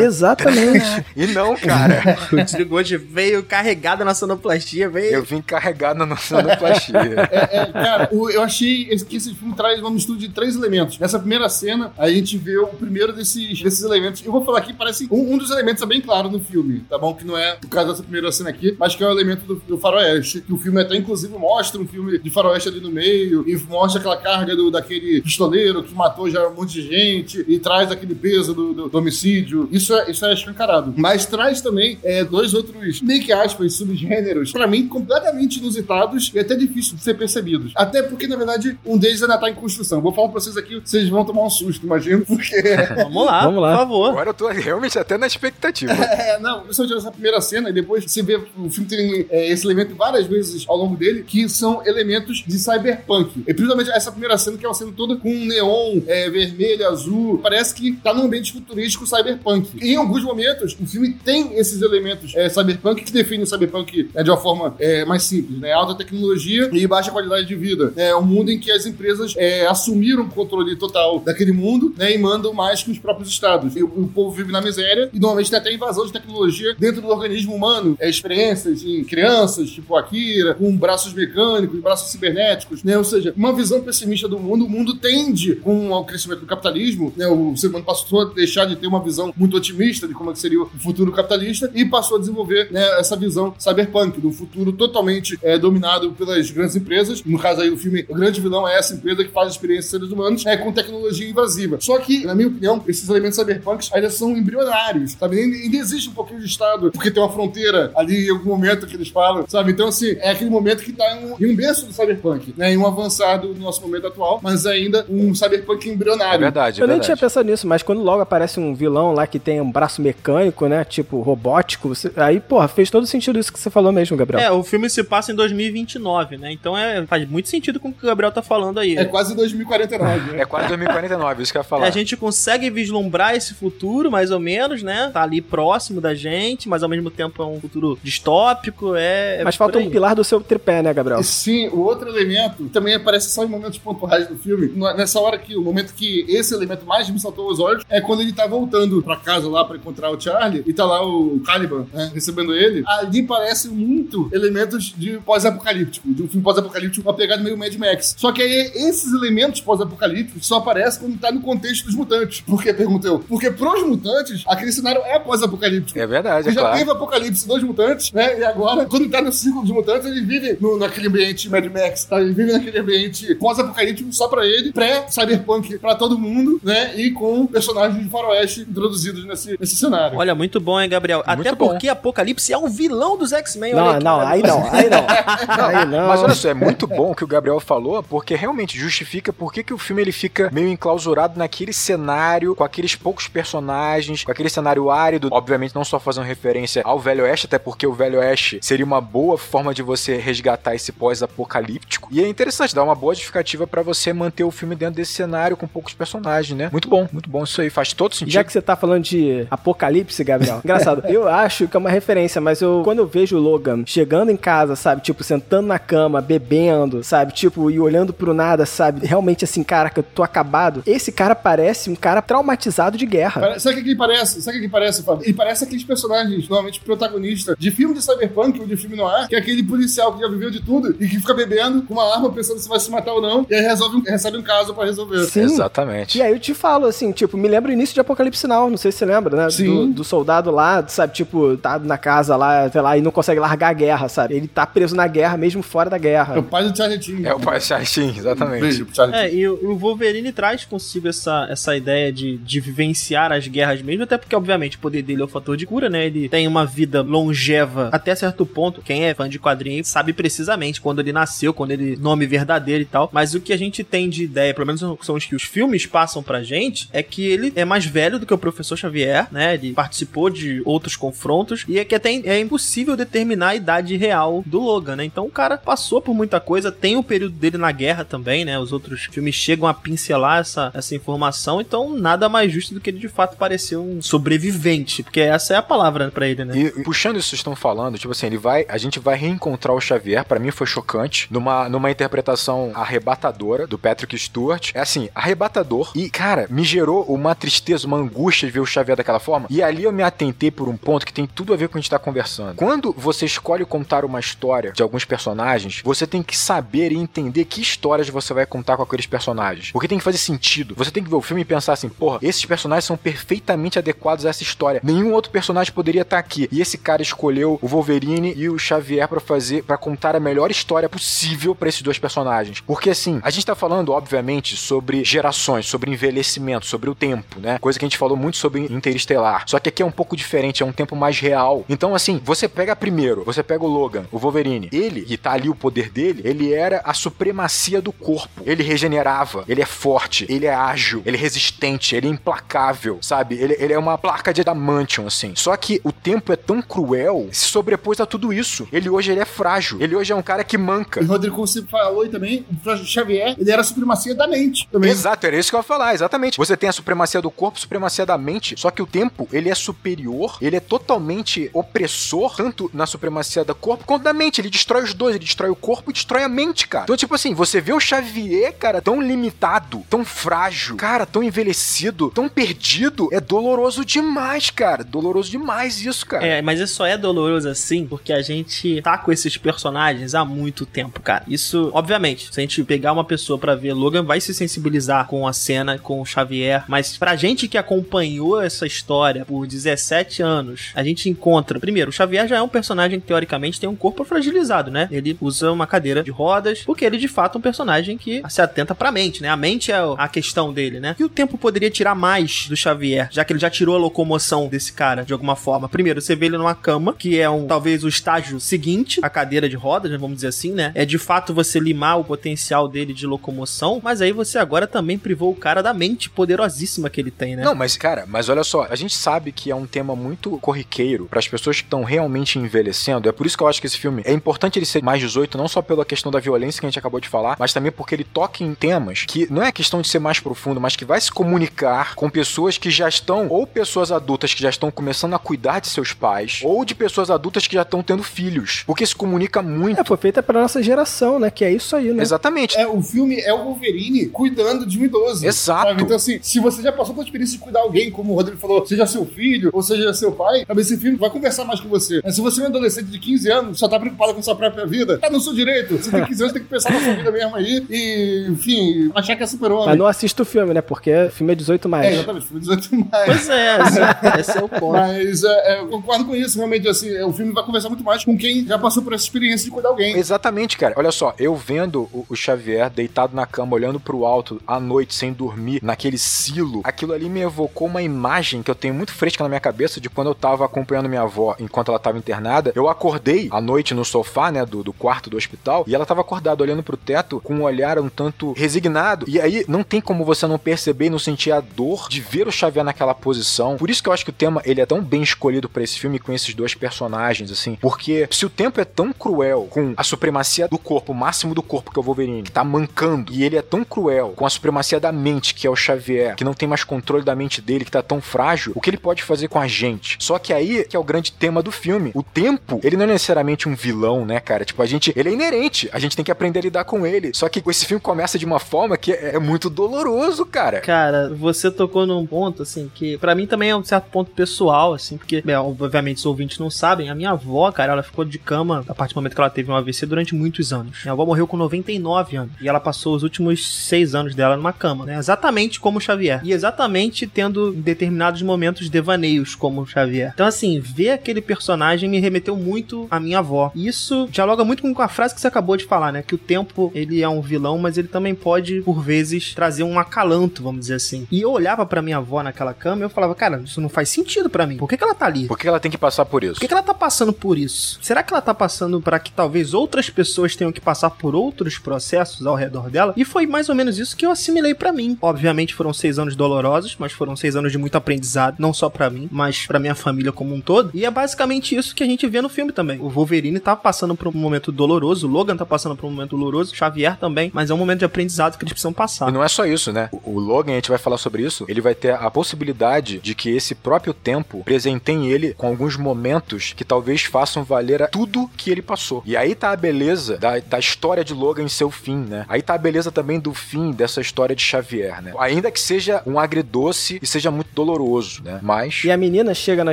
Exatamente. <laughs> E não, cara. <laughs> O Diego hoje veio carregado na sonoplastia, veio. Eu vim carregado na sonoplastia. <laughs> É, é, cara, o- eu achei que esse filme traz uma mistura de três elementos. Nessa primeira cena, a gente vê o primeiro desses, desses elementos. Eu vou falar aqui, parece um, um dos elementos é bem claro no filme, tá bom? Que não é o caso dessa primeira cena aqui, mas que é o elemento do, do faroeste. Que o filme até, inclusive, mostra um filme de faroeste ali no meio e mostra aquela carga do, daquele pistoleiro que matou já um monte de gente e traz aquele peso do, do- do homicídio. Isso é, isso é escancarado. Mas traz também é, dois outros, meio que aspas, subgêneros, pra mim, completamente inusitados e até difícil de ser percebidos. Até porque, na verdade, um deles ainda tá em construção. Vou falar pra vocês aqui vocês vão tomar um susto, imagino, porque. <laughs> Vamos lá, Vamos lá. por favor. Agora eu tô realmente até na expectativa. <laughs> É, não, principalmente nessa primeira cena, e depois você vê o filme tem é, esse elemento várias vezes ao longo dele, que são elementos de cyberpunk. E principalmente essa primeira cena, que é uma cena toda com neon é, vermelho, azul, parece que tá num ambiente futurístico cyberpunk. E em alguns momentos, o filme tem esses elementos é, cyberpunk que definem o cyberpunk né, de uma forma é, mais simples, né? Alta tecnologia e baixa qualidade de vida. É um mundo em que as empresas é, assumiram o controle total daquele mundo né, e mandam mais que os próprios estados. E o, o povo vive na miséria e normalmente tem até invasão de tecnologia dentro do organismo humano. É, experiências em crianças, tipo Akira, com braços mecânicos, braços cibernéticos, né? Ou seja, uma visão pessimista do mundo. O mundo tende, com o crescimento do capitalismo, né? O ser humano passou a deixar de ter uma visão muito otimista de como é que seria o futuro capitalista e passou a desenvolver né, essa visão cyberpunk, do futuro totalmente é, dominado pelas grandes empresas. No caso aí do filme, o grande vilão é essa empresa que faz experiências de seres humanos é, com tecnologia invasiva. Só que, na minha opinião, esses elementos cyberpunks ainda são embrionários, sabe? Ainda, ainda existe um pouquinho de Estado, porque tem uma fronteira ali em algum momento que eles falam, sabe? Então, assim, é aquele momento que tá em um, em um berço do cyberpunk, né? Em um avançado do nosso momento atual, mas ainda um cyberpunk É embrionário. verdade, é Eu nem tinha pensado nisso, mas quando logo aparece um vilão lá que tem um braço mecânico, né? Tipo, robótico, você- aí, porra, fez todo sentido isso que você falou mesmo, Gabriel. É, o filme se passa em 2029, né? Então é, faz muito sentido com o que o Gabriel tá falando aí. É quase 2049, né? É quase 2049, isso que eu ia falar. A gente consegue vislumbrar esse futuro, mais ou menos, né? Tá ali próximo da gente, mas ao mesmo tempo é um futuro distópico. É, é Mas falta um pilar do seu tripé, né, Gabriel? Sim, o outro elemento também aparece só em momentos pontuais do filme. Nessa hora que o momento que esse elemento mais me saltou aos olhos é quando ele tá voltando pra casa lá pra encontrar o Charlie e tá lá o Caliban né, recebendo ele. Ali parece muito elementos de pós-apocalíptico, de um filme pós-apocalíptico, uma pegada meio Mad Max. Só que aí esses elementos pós-apocalípticos só aparecem quando tá no contexto dos mutantes. Por que, pergunto eu? Porque pros mutantes, aquele cenário é pós-apocalíptico. É verdade, é Você já claro. teve Apocalipse dos mutantes, né? E agora, quando tá no ciclo dos mutantes, ele vive no, naquele ambiente Mad Max, tá? Ele vive naquele ambiente pós-apocalíptico só pra ele, pré-cyberpunk pra todo mundo, né? E com personagens de faroeste introduzidos nesse, nesse cenário. Olha, muito bom, hein, Gabriel? Até Muito bom. porque Apocalipse é um vilão dos X-Men. olha Não, aqui, não, cara. aí não, aí não. <laughs> Aí não. Mas olha só, é muito bom o que o Gabriel falou, porque realmente justifica por que que o filme ele fica meio enclausurado naquele cenário, com aqueles poucos personagens, com aquele cenário árido. Obviamente, não só fazendo referência ao Velho Oeste, até porque o Velho Oeste seria uma boa forma de você resgatar esse pós-apocalíptico. E é interessante, dá uma boa justificativa pra você manter o filme dentro desse cenário com poucos personagens, né? Muito bom, muito bom. Isso aí faz todo sentido. Já que você tá falando de apocalipse, Gabriel. <laughs> Engraçado. Eu acho que é uma referência, mas eu quando eu vejo o Logan chegando em casa, sabe, tipo sentando na cama, bebendo, sabe, tipo e olhando pro nada, sabe, realmente assim, caraca, tô acabado. Esse cara parece um cara traumatizado de guerra. Sabe o que ele parece? Sabe o que ele parece, Fábio? Ele parece aqueles personagens, normalmente protagonistas de filme de cyberpunk ou de filme noir, que é aquele policial que já viveu de tudo e que fica bebendo com uma arma pensando se vai se matar ou não, e aí resolve um- recebe um caso pra resolver. Sim. Exatamente. E aí eu te falo, assim, tipo, me lembra o início de Apocalipse Now, não sei se você lembra, né? Sim. Do, do soldado lá, sabe, tipo, tá na casa lá, sei lá, e não consegue largar a guerra, sabe? Ele tá preso na guerra, mesmo fora da É o guerra. pai do Charlie. É o pai Sim, exatamente. Beijo pro Charlie É, e o o Wolverine traz consigo essa, essa ideia de, de vivenciar as guerras mesmo, até porque, obviamente, o poder dele é o fator de cura, né? Ele tem uma vida longeva até certo ponto. Quem é fã de quadrinhos sabe precisamente quando ele nasceu, quando ele nome verdadeiro e tal. Mas o que a gente tem de ideia, pelo menos são os que os filmes passam pra gente, é que ele é mais velho do que o professor Xavier, né? Ele participou de outros confrontos e é que até é impossível determinar a idade real do Logan, né? Então o cara passou por muita coisa, tem o período dele na guerra também, né? Os outros filmes chegam a pincelar essa, essa informação, então nada mais justo do que ele de fato parecer um sobrevivente, porque essa é a palavra pra ele, né? E puxando isso que vocês estão falando, tipo assim, ele vai, a gente vai reencontrar o Xavier, pra mim foi chocante, numa, numa interpretação arrebatadora do Patrick Stewart. É assim, arrebatador e, cara, me gerou uma tristeza, uma angústia de ver o Xavier daquela forma. E ali eu me atentei por um ponto que tem tudo a ver com o que a gente tá conversando. Quando você escolhe contar uma história de alguns personagens, você tem que saber e entender que histórias você vai contar com aqueles personagens. Porque tem que fazer sentido. Você tem que ver o filme e pensar assim, porra, esses personagens são perfeitamente adequados a essa história. Nenhum outro personagem poderia estar aqui. E esse cara escolheu o Wolverine e o Xavier pra fazer, para contar a melhor história possível pra esses dois personagens. Porque assim, a gente tá falando, obviamente, sobre gerações, sobre envelhecimento, sobre o tempo, né? Coisa que a gente falou muito sobre Interestelar. Só que aqui é um pouco diferente, é um tempo mais real. Então, assim, você pega primeiro, você pega o Logan, o Wolverine. Ele, que tá ali o poder dele, ele era a supremacia do corpo. Ele regenerava, ele é forte, ele é ágil, ele é resistente, ele é implacável, sabe? Ele, ele é uma placa de adamantium, assim. Só que o tempo é tão cruel, se sobrepôs a tudo isso. Ele hoje ele é frágil. Ele hoje é um cara que manca. O Rodrigo, como você falou aí também, o Xavier, ele era a supremacia da mente também. Exato, era isso que eu ia falar, exatamente. Você tem a supremacia do corpo, supremacia da mente, só que o tempo, ele é superior, ele é totalmente opressor, tanto na supremacia do corpo quanto da mente. Ele destrói os dois, ele destrói o corpo e destrói a mente, cara. Então, tipo assim, você vê o Xavier, cara, tão limitado, tão frágil, cara, tão envelhecido, tão perdido, é doloroso demais, cara. Doloroso demais isso, cara. É, mas isso só é doloroso assim porque a gente tá com esses personagens há muito tempo, cara. Isso, obviamente, se a gente pegar uma pessoa para ver Logan, vai se sensibilizar com a cena, com o Xavier, mas pra gente que acompanhou essa história por 17 anos, a gente encontra, primeiro, o Xavier já é um personagem que teoricamente tem um corpo fragilizado, né? Ele usa uma cadeira de rodas, porque ele de fato é um personagem que se atenta pra mente, né? A mente é a questão dele, né? E o tempo poderia tirar mais do Xavier, já que ele já tirou a locomoção desse cara de alguma forma. Primeiro, você vê ele numa cama, que é um talvez o estágio seguinte, a cadeira de rodas, né? vamos dizer assim, né? É de fato você limar o potencial dele de locomoção, mas aí você agora também privou o cara da mente poderosíssima que ele tem, né? Não, mas cara, mas olha só, a gente sabe que é um tema muito corriqueiro para as pessoas que estão realmente envelhecendo. É por isso que eu acho que esse filme é importante ele ser mais 18, não só pela questão da violência que a gente acabou de falar, mas também porque ele toca em temas que não é questão de ser mais profundo, mas que vai se comunicar com pessoas que já estão, ou pessoas adultas que já estão começando a cuidar de seus pais, ou de pessoas adultas que já estão tendo filhos. Porque se comunica muito. É, foi feita pra nossa geração, né? Que é isso aí, né? Exatamente. É, o filme é o Wolverine cuidando de um idoso. Exato. sabe? Então, assim, se você já passou pela experiência de cuidar alguém, como o Rodrigo falou, seja seu filho ou seja seu pai, talvez esse filme vai conversar mais com você. Mas se você é um adolescente de 15 anos, só tá preocupado com sua própria vida, tá no seu direito. Você tem 15 anos, tem que pensar na sua vida mesmo aí e, enfim, achar que é super-homem. Mas não assista o filme, né? Porque o filme é 18 mais. É, exatamente, filme 18 mais. Pois é, esse, <laughs> esse é o ponto. Mas é, é, eu concordo com isso, realmente, assim, é, o filme vai conversar muito mais com quem já passou por essa experiência de cuidar alguém. Exatamente, cara. Olha só, eu vendo o, o Xavier deitado na cama, olhando pro alto à noite, sem dormir, naquele silo, aquilo ali me evocou uma imagem que eu tenho muito fresca na minha cabeça de quando eu tava acompanhando minha avó enquanto ela tava internada. Eu acordei à noite no sofá, né, do, do quarto do hospital, e ela tava acordada olhando pro teto com um olhar um tanto resignado. E aí não tem como você não perceber e não sentir a dor de ver o Xavier naquela posição. Por isso que eu acho que o tema ele é tão bem escolhido para esse filme com esses dois personagens, assim. Porque se o tempo é tão cruel com a supremacia do corpo, o máximo do corpo que é o Wolverine, que tá mancando, e ele é tão cruel com a supremacia da mente, que é o Xavier, que não tem mais controle da mente dele, que tá tão frágil, o que ele pode fazer com a gente? Só que aí que é o grande tema do filme. O tempo, ele não é necessariamente um vilão, né, cara? Tipo, a gente, ele é inerente, a gente tem que aprender a lidar com ele. Só que esse filme começa de uma forma que é, é muito doloroso, cara. Cara, você tocou num ponto, assim, que para mim também é um certo ponto pessoal, assim, porque, bem, obviamente, os ouvintes não sabem, a minha avó, cara, ela ficou de cama a partir do momento que ela teve um AVC durante muitos anos. Minha avó morreu com 99 anos e ela passou os últimos seis anos dela numa cama, né? Exatamente como o Xavier. E exatamente tendo determinados momentos devaneios como o Xavier. Então, assim, ver aquele personagem me remeteu muito à minha avó. E isso dialoga muito com a frase que você acabou de falar, né? Que o tempo, ele é um vilão, mas ele também pode, por vezes, trazer um acalanto, vamos dizer assim. E eu olhava para minha avó naquela cama e eu falava, cara, isso não faz sentido para mim. Por que, que ela tá ali? Por que ela tem que passar por isso? Por que, que ela tá passando por isso? Será que ela tá passando para que talvez outras pessoas tenham que passar por outros processos ao redor dela? E foi mais ou menos isso que eu assimilei para mim. Obviamente foram seis anos dolorosos, mas foram seis anos de muito aprendizado, não só para mim, mas para minha família como um todo. E é basicamente isso que a gente vê no filme também. O Wolverine tá passando por um momento doloroso, o Logan tá passando por um momento doloroso, Xavier também, mas é um momento de aprendizado que eles precisam passar. E não é só isso, né? O, Logan, a gente vai falar sobre isso, ele vai ter a possibilidade de que esse próprio tempo presenteie ele com alguns momentos que talvez façam valer tudo que ele passou. E aí tá a beleza da, da história de Logan em seu fim, né? Aí tá a beleza também do fim dessa história de Xavier, né? Ainda que seja um agridoce e seja muito doloroso, né? Mas. E a menina chega na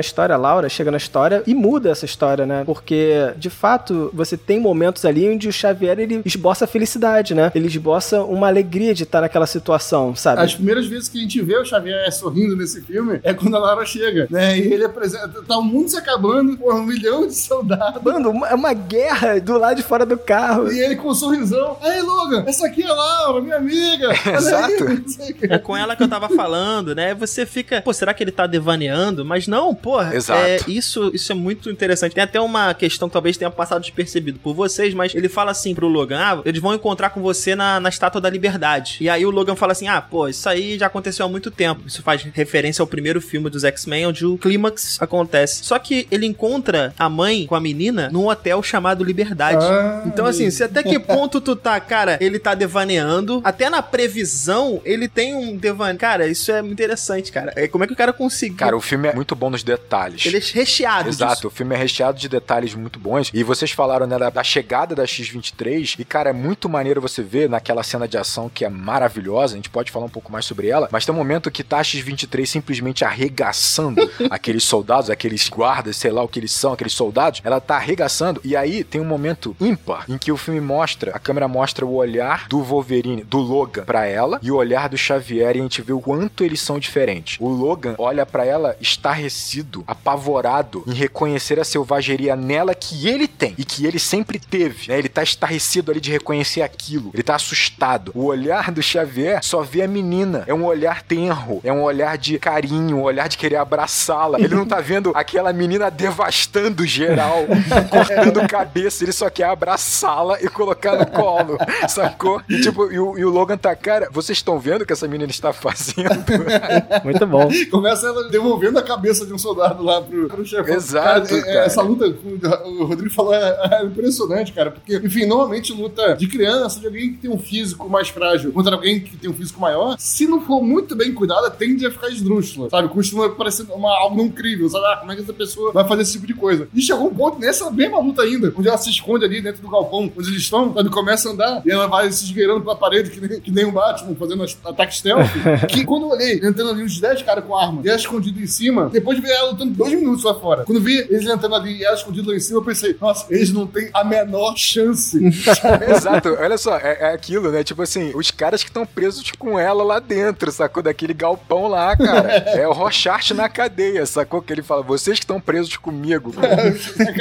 história, a Laura chega na história e muda essa história, né? Porque, de fato, você tem momentos ali onde o Xavier ele esboça a felicidade, né? Ele esboça uma alegria de estar naquela situação, sabe? As primeiras vezes que a gente vê o Xavier sorrindo nesse filme é quando a Laura chega, né? E ele apresenta. Tá o mundo se acabando, por um milhão de soldados. Mano, é uma guerra do lado de fora do carro. E ele com um sorrisão. Aí, Logan, essa aqui é a Laura, minha amiga. <laughs> Exato. aí. É com ela que eu tava falando, né? Você fica, pô, será que ele tá devaneando? Mas não, porra. Exato. É, isso, isso é muito interessante. Tem até uma questão que talvez tenha passado despercebido por vocês, mas ele fala assim pro Logan: ah, eles vão encontrar com você na, na Estátua da Liberdade. Verdade. E aí o Logan fala assim: ah, pô, isso aí já aconteceu há muito tempo. Isso faz referência ao primeiro filme dos X-Men, onde o clímax acontece. Só que ele encontra a mãe com a menina num hotel chamado Liberdade. Ah, então, assim, se até que ponto tu tá, cara, ele tá devaneando. Até na previsão, ele tem um devaneio. Cara, isso é muito interessante, cara. É, como é que o cara conseguiu? Cara, o filme é muito bom nos detalhes. ele é recheado Exato, disso. o filme é recheado de detalhes muito bons. E vocês falaram né, da, da chegada da X-23. E, cara, é muito maneiro você ver naquela cena de ação que é maravilhosa. A gente pode falar um pouco mais sobre ela. Mas tem um momento que tá a X-23 simplesmente arregaçando <laughs> aqueles soldados, aqueles guardas, sei lá o que eles são, aqueles soldados. Ela tá arregaçando. E aí tem um momento ímpar em que o filme mostra, a câmera mostra o olhar do Wolverine, do Logan, pra ela e o olhar do Xavier. E a gente vê o quanto eles são diferentes. O Logan olha pra ela estarrecido, apavorado em reconhecer a selvageria nela que ele tem e que ele sempre teve. Né? Ele tá estarrecido ali de reconhecer aquilo. Ele tá assustado. O olhar do Xavier só vê a menina. É um olhar tenro, é um olhar de carinho, um olhar de querer abraçá-la. Ele não tá vendo aquela menina devastando geral, <laughs> cortando cabeça. Ele só quer abraçá-la e colocar no colo, sacou? E tipo, e o, e o Logan tá, cara, vocês estão vendo o que essa menina está fazendo? <laughs> Muito bom. Começa ela devolvendo a cabeça de um soldado lá pro, pro chefão. Exato, é- é- cara. Essa luta, o Rodrigo falou, é, é impressionante, cara. Porque, enfim, normalmente luta de criança, de alguém que tem um físico mais frágil contra alguém que tem um físico maior, se não for muito bem cuidada, tende a ficar esdrúxula, sabe? Costuma parecer uma, algo não crível, sabe? Ah, como é que essa pessoa vai fazer esse tipo de coisa? E chegou um ponto nessa mesma luta ainda, onde ela se esconde ali dentro do galpão, onde eles estão, quando começa a andar, e ela vai se esgueirando pela parede, que nem, que nem um Batman, fazendo ataque stealth, <laughs> que quando eu olhei, entrando ali uns 10 caras com arma, e ela escondida em cima, depois de ver ela lutando dois minutos lá fora. Quando vi eles entrando ali e ela escondida lá em cima, eu pensei, nossa, eles não têm a menor chance. <laughs> Exato, olha só, é, é aquilo, né? Tipo assim, os caras que estão presos com ela lá dentro, sacou? Daquele galpão lá, cara. É o Rochart na cadeia, sacou? Que ele fala, vocês que estão presos comigo. <laughs>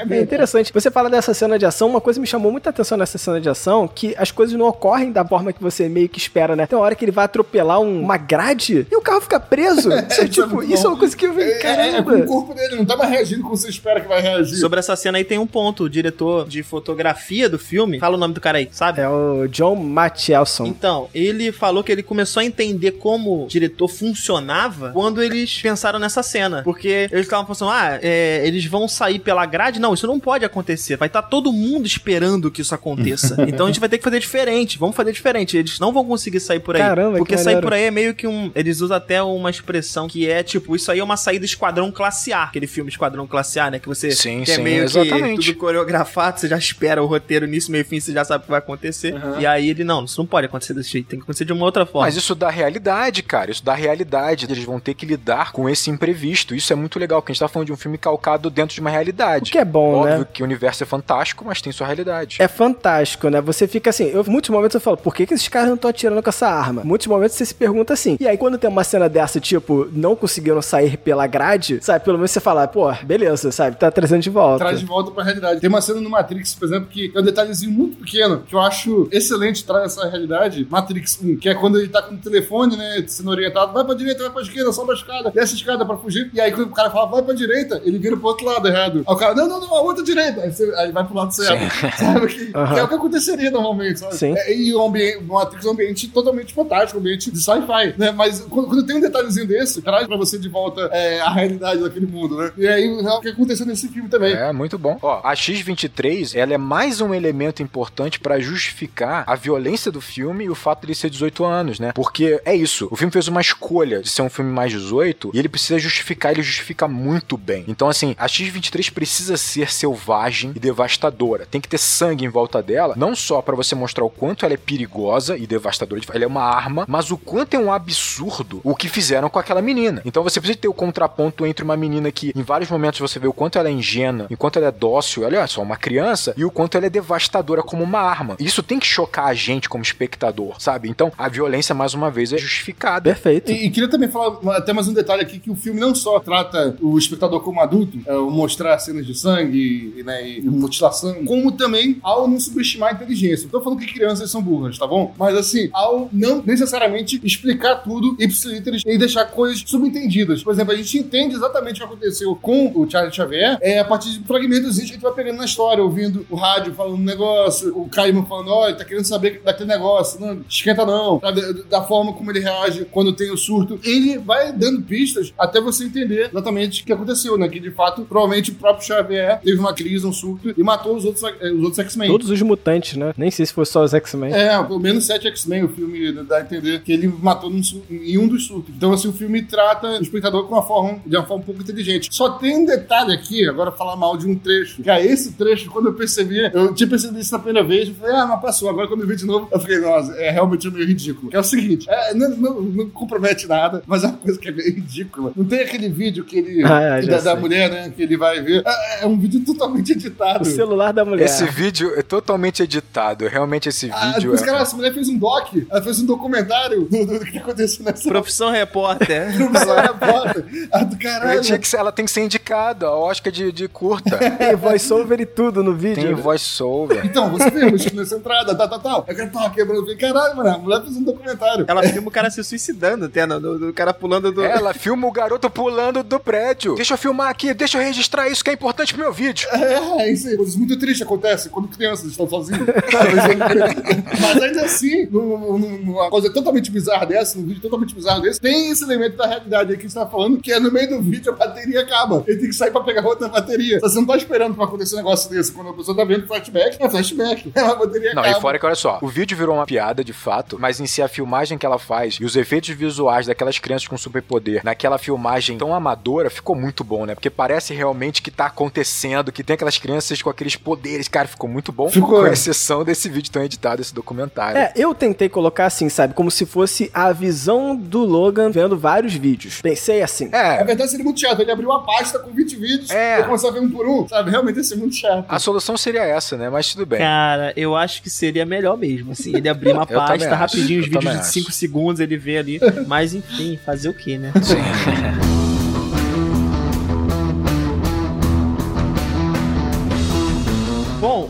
É interessante. Você fala dessa cena de ação, uma coisa me chamou muita atenção nessa cena de ação, que as coisas não ocorrem da forma que você meio que espera, né? Tem uma hora que ele vai atropelar um- uma grade e o carro fica preso. <laughs> Isso é, tipo, isso é uma coisa que eu É, falei, é, é com o caramba. corpo dele, não tá mais reagindo como você espera que vai reagir. Sobre essa cena aí tem um ponto. O diretor de fotografia do filme, fala o nome do cara aí, sabe? É o John Mathielson. Então, ele falou que ele começou a entender como o diretor funcionava quando eles pensaram nessa cena. Porque eles estavam pensando, ah, é, eles vão sair pela grade. Não, isso não pode acontecer. Vai estar todo mundo esperando que isso aconteça. <laughs> então a gente vai ter que fazer diferente. Vamos fazer diferente. Eles não vão conseguir sair por aí. Caramba, que porque sair por aí é meio que um. Eles usam até uma expressão que é tipo, isso aí é uma saída Esquadrão Classe A. Aquele filme Esquadrão Classe A, né? Que você Sim, que é sim, meio exatamente. que tudo coreografado, você já espera o roteiro nisso, meio fim, você já sabe o que vai acontecer. E aí ele, não, isso não pode acontecer desse tem que acontecer de uma outra forma. Mas isso dá realidade, cara. Isso dá realidade. Eles vão ter que lidar com esse imprevisto. Isso é muito legal, porque a gente tá falando de um filme calcado dentro de uma O realidade. que é bom, Óbvio né? que o universo é fantástico, mas tem sua realidade. É fantástico, né? Você fica assim, eu, muitos momentos eu falo, por que, que esses caras não estão atirando com essa arma? Muitos momentos você se pergunta assim. E aí, quando tem uma cena dessa, tipo, não conseguiram sair pela grade, sabe? Pelo menos você fala, pô, beleza, sabe? Tá trazendo de volta. Traz de volta pra realidade. Tem uma cena no Matrix, por exemplo, que é um detalhezinho muito pequeno, que eu acho excelente traz essa realidade. Matrix 1, que é quando ele tá com o telefone, né, sendo orientado, vai pra direita, vai pra esquerda, sobe a escada, desce a escada pra fugir. E aí quando o cara fala, vai pra direita, ele vira pro outro lado errado. Aí o cara, não, não, não, a outra direita. Aí, você, aí vai pro lado certo. <laughs> Sabe? Que, que é o que aconteceria normalmente, sabe? Sim. É, e o ambiente, o Matrix é um ambiente totalmente fantástico, um ambiente de sci-fi, né? Mas quando, quando tem um detalhezinho desse, traz pra você de volta é, a realidade daquele mundo, né? E aí é o que aconteceu nesse filme também. É, muito bom. Ó, a X-23, ela é mais um elemento importante pra justificar a violência do filme e o fato de ele ser 18 anos, né? Porque é isso, o filme fez uma escolha de ser um filme mais 18 e ele precisa justificar, ele justifica muito bem. Então, assim, a X-23 precisa ser selvagem e devastadora. Tem que ter sangue em volta dela, não só pra você mostrar o quanto ela é perigosa e devastadora, ela é uma arma, mas o quanto é um absurdo o que fizeram com aquela menina. Então você precisa ter o contraponto entre uma menina que em vários momentos você vê o quanto ela é ingênua, enquanto ela é dócil, ela é só uma criança, e o quanto ela é devastadora como uma arma. Isso tem que chocar a gente como espectador, sabe? Então a violência, mais uma vez, é justificada. Perfeito. E, e queria também falar até mais um detalhe aqui, que o filme não só trata o espectador como adulto, é, o mostrar cenas de sangue e, né, e mutilação, como também ao não subestimar a inteligência. Não tô falando que crianças são burras, tá bom? Mas assim, ao não necessariamente explicar tudo ipsiliteris e deixar coisas subentendidas. Por exemplo, a gente entende exatamente o que aconteceu com o Charles Xavier é a partir de fragmentos que a gente vai pegando na história, ouvindo o rádio falando um negócio, o Caimon falando, olha, tá querendo saber daquele negócio. Não, esquenta não, sabe? Da forma como ele reage quando tem o surto. Ele vai dando pistas até você entender exatamente o que aconteceu, né? Que de fato, provavelmente o próprio Xavier teve uma crise, um surto e matou os outros, eh, os outros X-Men. Todos os mutantes, né? Nem sei se foi só os X-Men. É, pelo menos sete X-Men, o filme dá a entender que ele matou num em um dos surtos. Então, assim, o filme trata o espectador com uma forma, de uma forma um pouco inteligente. Só tem um detalhe aqui, agora falar mal de um trecho. Que é esse trecho, quando eu percebi, eu tinha percebido isso na primeira vez, eu falei, ah, mas passou. Agora, quando eu vi de novo, eu fiquei, nossa, é realmente meio ridículo. Que é o seguinte, é, não, não- não compromete nada, mas é uma coisa que é meio ridícula. Não tem aquele vídeo que ele. Ah, já da, da mulher, né? Que ele vai ver. É, é um vídeo totalmente editado. O celular da mulher. Esse vídeo é totalmente editado. Realmente esse Ah, vídeo os é... caras, essa mulher fez um doc, ela fez um documentário do, do que aconteceu nessa <laughs> Profissão repórter. <laughs> profissão repórter. Ah, do caralho. Que ser- ela tem que ser indicada, a Oscar de, de curta. <laughs> Tem voice-over e tudo no vídeo. tem voice-over. Então, você viu, mas nessa entrada, tal, tal, tal. Aí o cara tava quebrando. Eu caralho, mano, a mulher fez um documentário. Ela filma o cara se suicidando, até, do cara pulando do. Ela filma o garoto pulando do prédio. Deixa eu filmar aqui, deixa eu registrar isso que é importante pro meu vídeo. <laughs> É, é isso aí. Coisas muito tristes acontecem quando crianças estão sozinhas. <laughs> Mas ainda assim, num- num- numa coisa totalmente bizarra dessa, num vídeo totalmente bizarro desse, tem esse elemento da realidade aí que a gente tá falando, que é no meio do vídeo a bateria acaba. Ele tem que sair pra pegar outra bateria. Você não tá esperando pra acontecer um negócio desse. Quando a pessoa tá vendo flashback, é flashback. A bateria Não, acaba. e fora que olha só, o vídeo virou uma piada de fato, mas em si a filmagem que ela faz e os efeitos visuais daquelas crianças com superpoder naquela filmagem tão amadora ficou muito bom, né? Porque parece realmente que tá acontecendo, que tem aquelas crianças com aqueles poderes. Cara, ficou muito bom, Ficou. com exceção desse vídeo tão editado, esse documentário. É, eu tentei colocar assim, sabe? Como se fosse a visão do Logan vendo vários vídeos. Pensei assim. Na É, verdade, seria muito chato. Ele abriu uma pasta com 20 vídeos É. e começar a ver um por um, sabe? Realmente ia ser muito chato. a solução seria essa, né? Mas tudo bem. Cara, eu acho que seria melhor mesmo, assim, ele abrir uma <laughs> pasta acho, rapidinho, os vídeos de acho. 5 segundos, ele vê ali. <laughs> Mas enfim, fazer o quê, né? Bom, <laughs>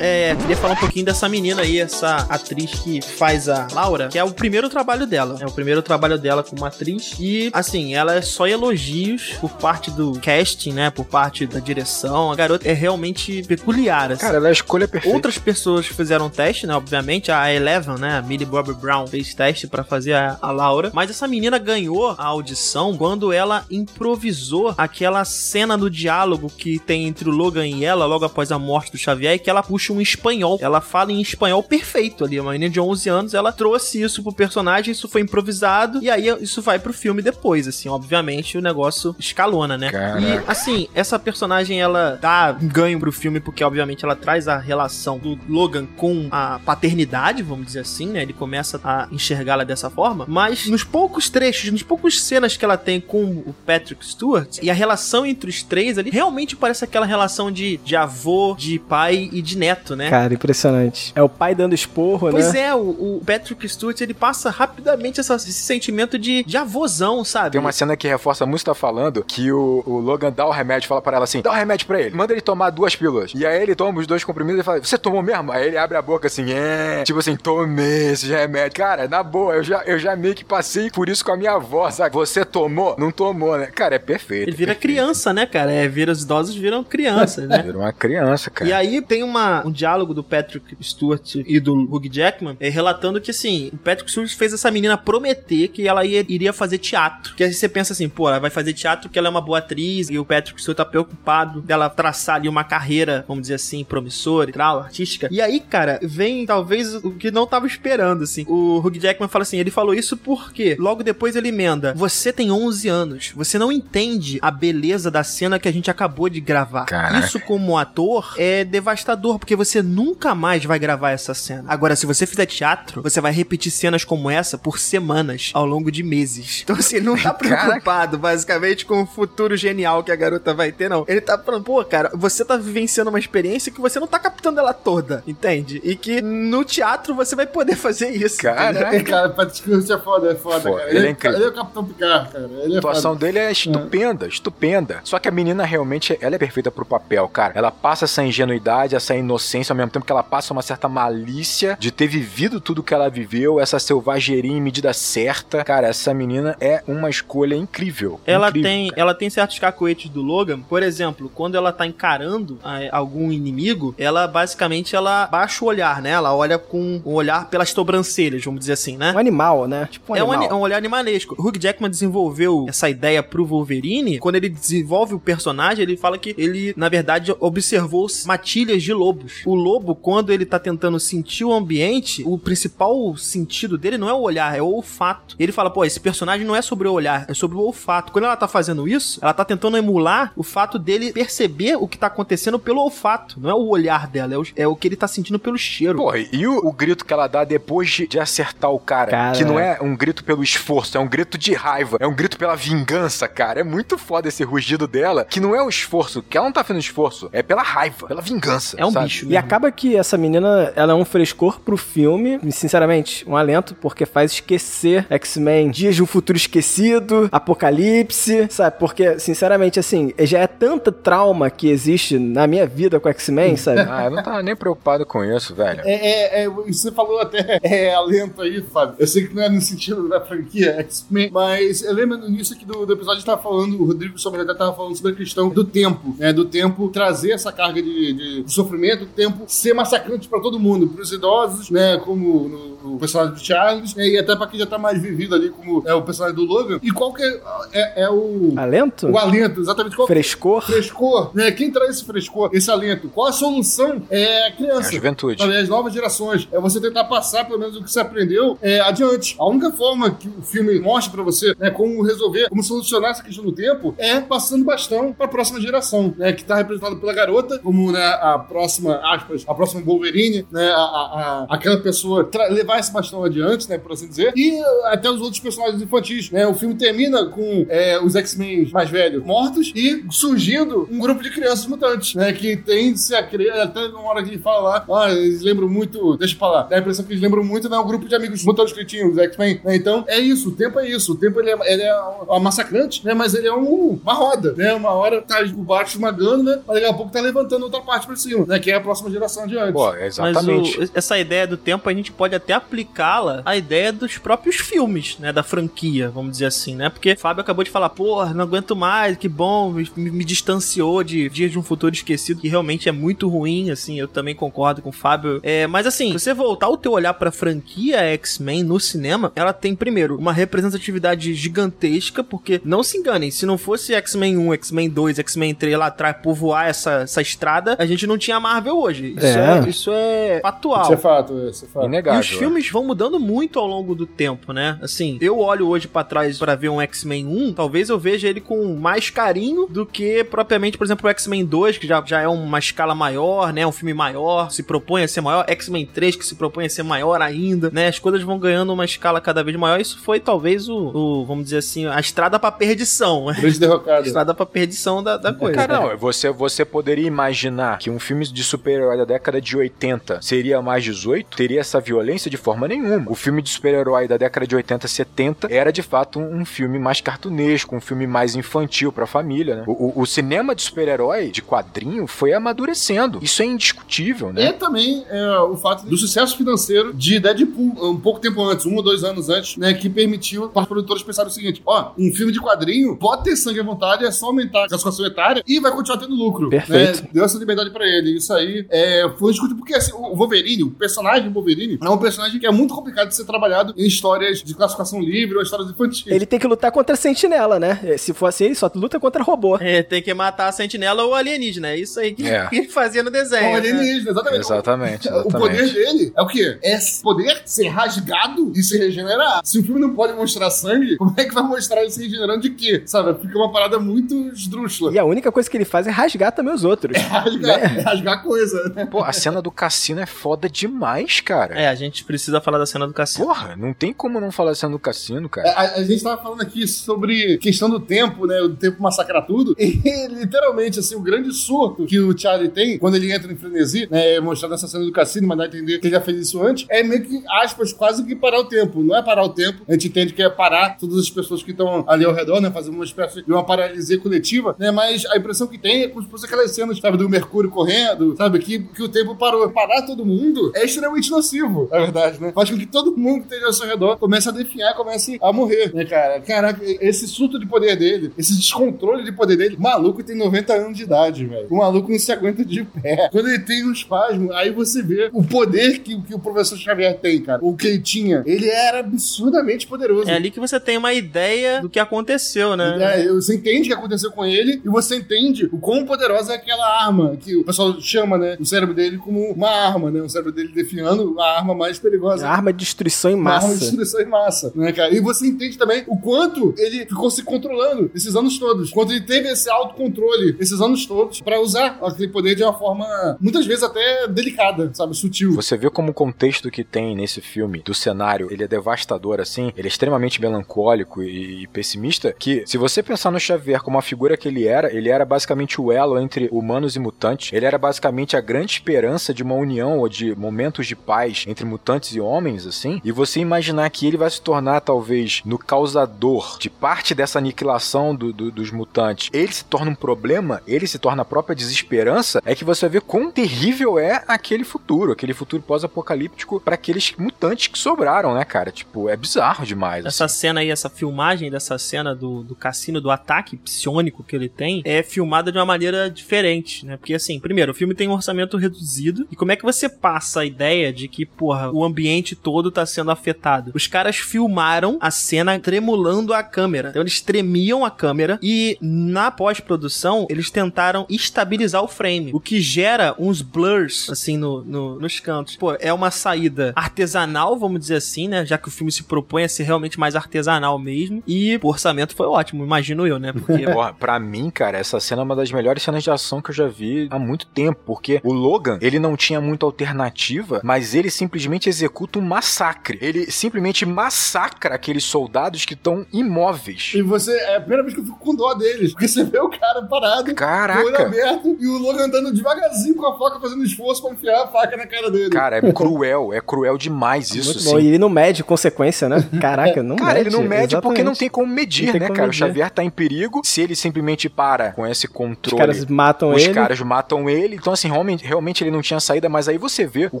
é, queria falar um pouquinho dessa menina aí, essa atriz que faz a Laura, que é o primeiro trabalho dela. É o primeiro trabalho dela como atriz. E, assim, ela é só elogios por parte do casting, né? Por parte da direção. A garota é realmente peculiar, assim. Cara, ela é a escolha perfeita. Outras pessoas fizeram teste, né? Obviamente, a Eleven, né? A Millie Bobby Brown fez teste pra fazer a, a Laura. Mas essa menina ganhou a audição quando ela improvisou aquela cena do diálogo que tem entre o Logan e ela, logo após a morte do Xavier, e que ela puxa um espanhol. Ela fala em espanhol perfeito ali. Uma menina de 11 anos, ela trouxe isso pro personagem, isso foi improvisado, e aí isso vai pro filme depois, assim. Obviamente, o negócio escalona, né? Caraca. E assim, essa personagem ela dá ganho pro filme porque obviamente ela traz a relação do Logan com a paternidade, vamos dizer assim, né? Ele começa a enxergá-la dessa forma, mas nos poucos trechos, nos poucos cenas que ela tem com o Patrick Stewart e a relação entre os três ali realmente parece aquela relação de, de avô, de pai e de neto, né? Cara, impressionante. É o pai dando esporro, Pois né? é, o, o Patrick Stewart ele passa rapidamente essa- esse sentimento de, de avôzão, sabe? Tem uma cena que reforça muito o que tá falando, que o, o Logan dá o remédio, fala pra ela assim, dá o remédio pra ele, manda ele tomar duas pílulas. E aí ele toma os dois comprimidos e fala, você tomou mesmo? Aí ele abre a boca assim, é, tipo assim, tomei esse remédio. Cara, na boa, eu já, eu já meio que passei por isso com a minha avó, sabe? Você tomou? Não tomou, né? Cara, é perfeito. Ele vira perfeito. criança, né, cara? É, vira os idosos viram crianças, né? Vira uma criança, cara. E aí tem uma, um diálogo do Patrick Stewart e do Hugh Jackman é, relatando que, assim, o Patrick Stewart fez essa menina prometer que ela ia- iria fazer teatro. Que aí você pensa assim, pô, ela vai fazer teatro porque ela é uma boa atriz e o Patrick Stewart tá preocupado dela traçar ali uma carreira, vamos dizer assim, promissora e tal, artística. E aí, cara, vem talvez o que não tava esperando, assim. O Hugh Jackman fala assim, ele falou isso porque logo depois ele emenda, você tem 11 anos, você não entende a beleza da cena que a gente acabou de gravar. Caraca. Isso como ator é devastador, porque você nunca mais vai gravar essa cena. Agora, se você fizer teatro, você vai repetir cenas como essa por semanas, ao longo de meses. Então, assim, ele não tá <laughs> Caraca. preocupado, basicamente, com o futuro genial que a garota vai ter, não. Ele tá falando, pô, cara, você tá vivenciando uma experiência que você não tá captando ela toda, entende? E que no teatro você vai poder <laughs> fazer isso. Cara, É, cara, Patrick Stewart é foda, é foda, Foda, cara. ele é incrível. Ele é o Capitão Picard, cara. Ele A é atuação foda. dele é estupenda, estupenda. Só que a menina realmente, ela é perfeita pro papel, cara. Ela passa essa ingenuidade, essa inocência inocência ao mesmo tempo que ela passa uma certa malícia de ter vivido tudo que ela viveu, essa selvageria em medida certa. Cara, essa menina é uma escolha incrível. Ela incrível, tem, cara. ela tem certos cacoetes do Logan. Por exemplo, quando ela tá encarando ah, algum inimigo, ela basicamente ela baixa o olhar, né? Ela olha com o olhar pelas sobrancelhas, vamos dizer assim, né? Um animal, né? Tipo um é um, animal. ani- é um olhar animalesco. O Hugh Jackman desenvolveu essa ideia pro Wolverine. Quando ele desenvolve o personagem, ele fala que ele, na verdade, observou matilhas de lobos. O lobo, quando ele tá tentando sentir o ambiente, o principal sentido dele não é o olhar, é o olfato. Ele fala, pô, esse personagem não é sobre o olhar, é sobre o olfato. Quando ela tá fazendo isso, ela tá tentando emular o fato dele perceber o que tá acontecendo pelo olfato. Não é o olhar dela, é o, é o que ele tá sentindo pelo cheiro. Porra, e o, o grito que ela dá depois de, de acertar o cara, Cara. Que não é um grito pelo esforço, é um grito de raiva, é um grito pela vingança, cara. É muito foda esse rugido dela, que não é o esforço, que ela não tá fazendo esforço, é pela raiva, pela vingança. É um sabe? bicho E mesmo. acaba que essa menina, ela é um frescor pro filme, e, sinceramente, um alento, porque faz esquecer X-Men, Dias de um Futuro Esquecido, Apocalipse, sabe? Porque, sinceramente, assim, já é tanta trauma que existe na minha vida com X-Men, sabe? <laughs> Ah, eu não tava nem preocupado com isso, velho. É, é, é, você falou até <laughs> é, alento aí, Fábio. Eu sei que não é no sentido da franquia X-Men, mas eu lembro no início aqui do, do episódio a gente tava falando, o Rodrigo Sobreda tava falando sobre a questão do tempo, né? Do tempo trazer essa carga de, de- sofrimento, tempo ser massacrante pra todo mundo, pros idosos, né? Como no, no personagem do Charles, e até pra quem já tá mais vivido ali, como é o personagem do Logan. E qual que é, é, é o, Alento? o alento, exatamente qual Frescor? frescor, né? Quem traz esse frescor, esse alento? Qual a solução? É a É criança. a juventude. Sabe, as novas gerações. É você tentar passar, pelo menos, o que você aprendeu é, adiante. A única forma que o filme mostra pra você né, como resolver, como solucionar essa questão do tempo, é passando bastão pra próxima geração, né? Que tá representada pela garota, como né, a próxima, aspas, a próxima Wolverine, né? A, a- a- aquela pessoa tra- levar esse bastão adiante, né? Por assim dizer. E uh, até os outros personagens infantis, né? O filme termina com é, os X-Men mais velhos mortos e surgindo um grupo de crianças mutantes, né? Que tende-se a criar, até na hora que ele fala lá, ah, eles lembram muito, deixa eu falar, dá a impressão que eles lembram muito, né? Um grupo de amigos mutantes que tinham, os X-Men, né? Então, é isso, o tempo é isso. O tempo, ele é, ele é um, um massacrante, né? Mas ele é um- uma roda, né? Uma hora tá por baixo esmagando, né? Mas daqui a pouco tá levantando outra parte pra cima, né? Que é a próxima geração adiante. Pô, é exatamente. Mas o- essa ideia do tempo a gente pode até aplicá-la à ideia dos próprios filmes, né? Da franquia, vamos dizer assim, né? Porque o Fábio acabou de falar, porra, não aguento mais, que bom, me, me distanciou de Dias de um Futuro Esquecido, que realmente é muito ruim, assim, eu também concordo com o Fábio. É, mas assim, se você voltar o teu olhar pra franquia X-Men no cinema, ela tem, primeiro, uma representatividade gigantesca, porque, não se enganem, se não fosse X-Men 1, X-Men 2, X-Men 3 lá atrás povoar essa, essa estrada, a gente não tinha Marvel hoje. Isso É. é, isso é factual. Isso é fato, isso é fato. Inegável. E os filmes vão mudando muito ao longo do tempo, né? Assim, eu olho hoje pra trás pra ver um X-Men 1, talvez eu veja ele com mais carinho do que propriamente, por exemplo, o X-Men 2, que já, já é uma escala maior, né? Um filme maior, se propõe a ser maior. X-Men 3, que se propõe a ser maior ainda, né? As coisas vão ganhando uma escala cada vez maior. Isso foi talvez o, o, vamos dizer assim, a estrada pra perdição, né? Derrocada. <laughs> estrada pra perdição da, da coisa. Cara, não, você, você poderia imaginar que um filme de super-herói da década de 80 seria mais 18? Teria essa violência de forma nenhuma. O filme de super-herói da década de 80, 70 era de fato um, um filme mais cartunesco, um filme mais infantil pra família, né? O, o- o cinema de super-herói, de quadrinho, foi amadurecendo. Isso é indiscutível, E né? também é, o fato do sucesso financeiro de Deadpool, um pouco tempo antes, um ou dois anos antes, né, que permitiu para os produtores pensarem o seguinte: ó, um filme de quadrinho pode ter sangue à vontade, é só aumentar a classificação etária e vai continuar tendo lucro. Perfeito. né? Deu essa liberdade pra ele. Isso aí é, foi discutido porque assim, o Wolverine, o personagem Wolverine, é um personagem que é muito complicado de ser trabalhado em histórias de classificação livre ou histórias infantis. Ele tem que lutar contra a sentinela, né? Se for assim, ele só luta contra robô. É, tem que matar a sentinela ou o alienígena. É isso aí que, É. <laughs> que ele fazia no É desenho. né? alienígena, exatamente. Exatamente, O poder exatamente. dele é o quê? É poder ser rasgado e se regenerar. Se o filme não pode mostrar sangue, <laughs> como é que vai mostrar ele se regenerando de quê? Sabe? Fica uma parada muito esdrúxula. E a única coisa que ele faz é rasgar também os outros. Rasgar, é rasgar coisa, né? Pô, a cena do cassino é foda demais, cara. É, a gente precisa falar da cena do cassino. Porra, não tem como não falar da cena do cassino, cara. A, a gente tava falando aqui sobre questão do tempo, né? O tempo massacrar tudo. <laughs> E literalmente, assim, o grande surto que o Charlie tem quando ele entra em frenesi, né? É mostrado nessa cena do cassino, mas dá a entender que ele já fez isso antes. É meio que, aspas, quase que parar o tempo. Não é parar o tempo. A gente entende que é parar todas as pessoas que estão ali ao redor, né? Fazer uma espécie de uma paralisia coletiva, né? Mas a impressão que tem é como se fosse aquelas cenas, sabe, do Mercúrio correndo, sabe? Que, que o tempo parou. Parar todo mundo é extremamente nocivo, na verdade, né? Faz com que todo mundo que esteja ao seu redor comece a definhar, comece a morrer, né, cara? Caraca, esse surto de poder dele, esse descontrole de poder dele, o maluco tem 90 anos de idade, velho. O maluco não se aguenta de pé. Quando ele tem um espasmo, aí você vê o poder que, que o professor Xavier tem, cara. O que ele tinha. Ele era absurdamente poderoso. É ali que você tem uma ideia do que aconteceu, né? É, você entende o que aconteceu com ele e você entende o quão poderosa é aquela arma que o pessoal chama, né, o cérebro dele como uma arma, né? O cérebro dele definhando a arma mais perigosa. A arma de destruição em Uma arma de massa. destruição em massa, né, cara? E você entende também o quanto ele ficou se controlando esses anos todos. Quanto ele teve esse autocontrole esses anos todos pra usar aquele poder de uma forma, muitas vezes até delicada, sabe? Sutil. Você vê como o contexto que tem nesse filme do cenário, ele é devastador assim, ele é extremamente melancólico e, e pessimista, que se você pensar no Xavier como a figura que ele era, ele era basicamente o elo entre humanos e mutantes, ele era basicamente a grande esperança de uma união ou de momentos de paz entre mutantes e homens, assim, e você imaginar que ele vai se tornar talvez no causador de parte dessa aniquilação do- do- dos mutantes, ele se torna um problema, ele se torna a própria desesperança, é que você vê quão terrível é aquele futuro, aquele futuro pós-apocalíptico para aqueles mutantes que sobraram, né, cara? Tipo, é bizarro demais. Essa assim. cena aí, essa filmagem dessa cena do, do cassino, do ataque psionico que ele tem, é filmada de uma maneira diferente, né? Porque, assim, primeiro, o filme tem um orçamento reduzido. E como é que você passa a ideia de que, porra, o ambiente todo tá sendo afetado? Os caras filmaram a cena tremulando a câmera. Então, eles tremiam a câmera e na pós-produção, eles tentaram estabilizar o frame, o que gera uns blurs, assim, no, no- nos cantos. Pô, é uma saída artesanal, vamos dizer assim, né? Já que o filme se propõe a ser realmente mais artesanal mesmo. E o orçamento foi ótimo, imagino eu, né? Porque <laughs> Porra, pra mim, cara, essa cena é uma das melhores cenas de ação que eu já vi há muito tempo, porque o Logan, ele não tinha muita alternativa, mas ele simplesmente executa um massacre. Ele simplesmente massacra aqueles soldados que estão imóveis. E você, é a primeira vez que eu fico com dó deles, porque você vê o cara parado, o olho Caraca! aberto, e o Logan andando devagarzinho com a faca, fazendo esforço pra enfiar a faca na cara dele. Cara, é <laughs> cruel, é cruel demais isso, Muito sim. bom. E ele não mede consequência, né? <laughs> Caraca, não Cara, mede. ele não mede porque não exatamente. tem como medir, tem né, como cara? medir. O Xavier tá em perigo. Se ele simplesmente para com esse Os controle. caras matam os ele. caras matam ele, então assim, realmente, realmente ele não tinha saída, mas aí você vê o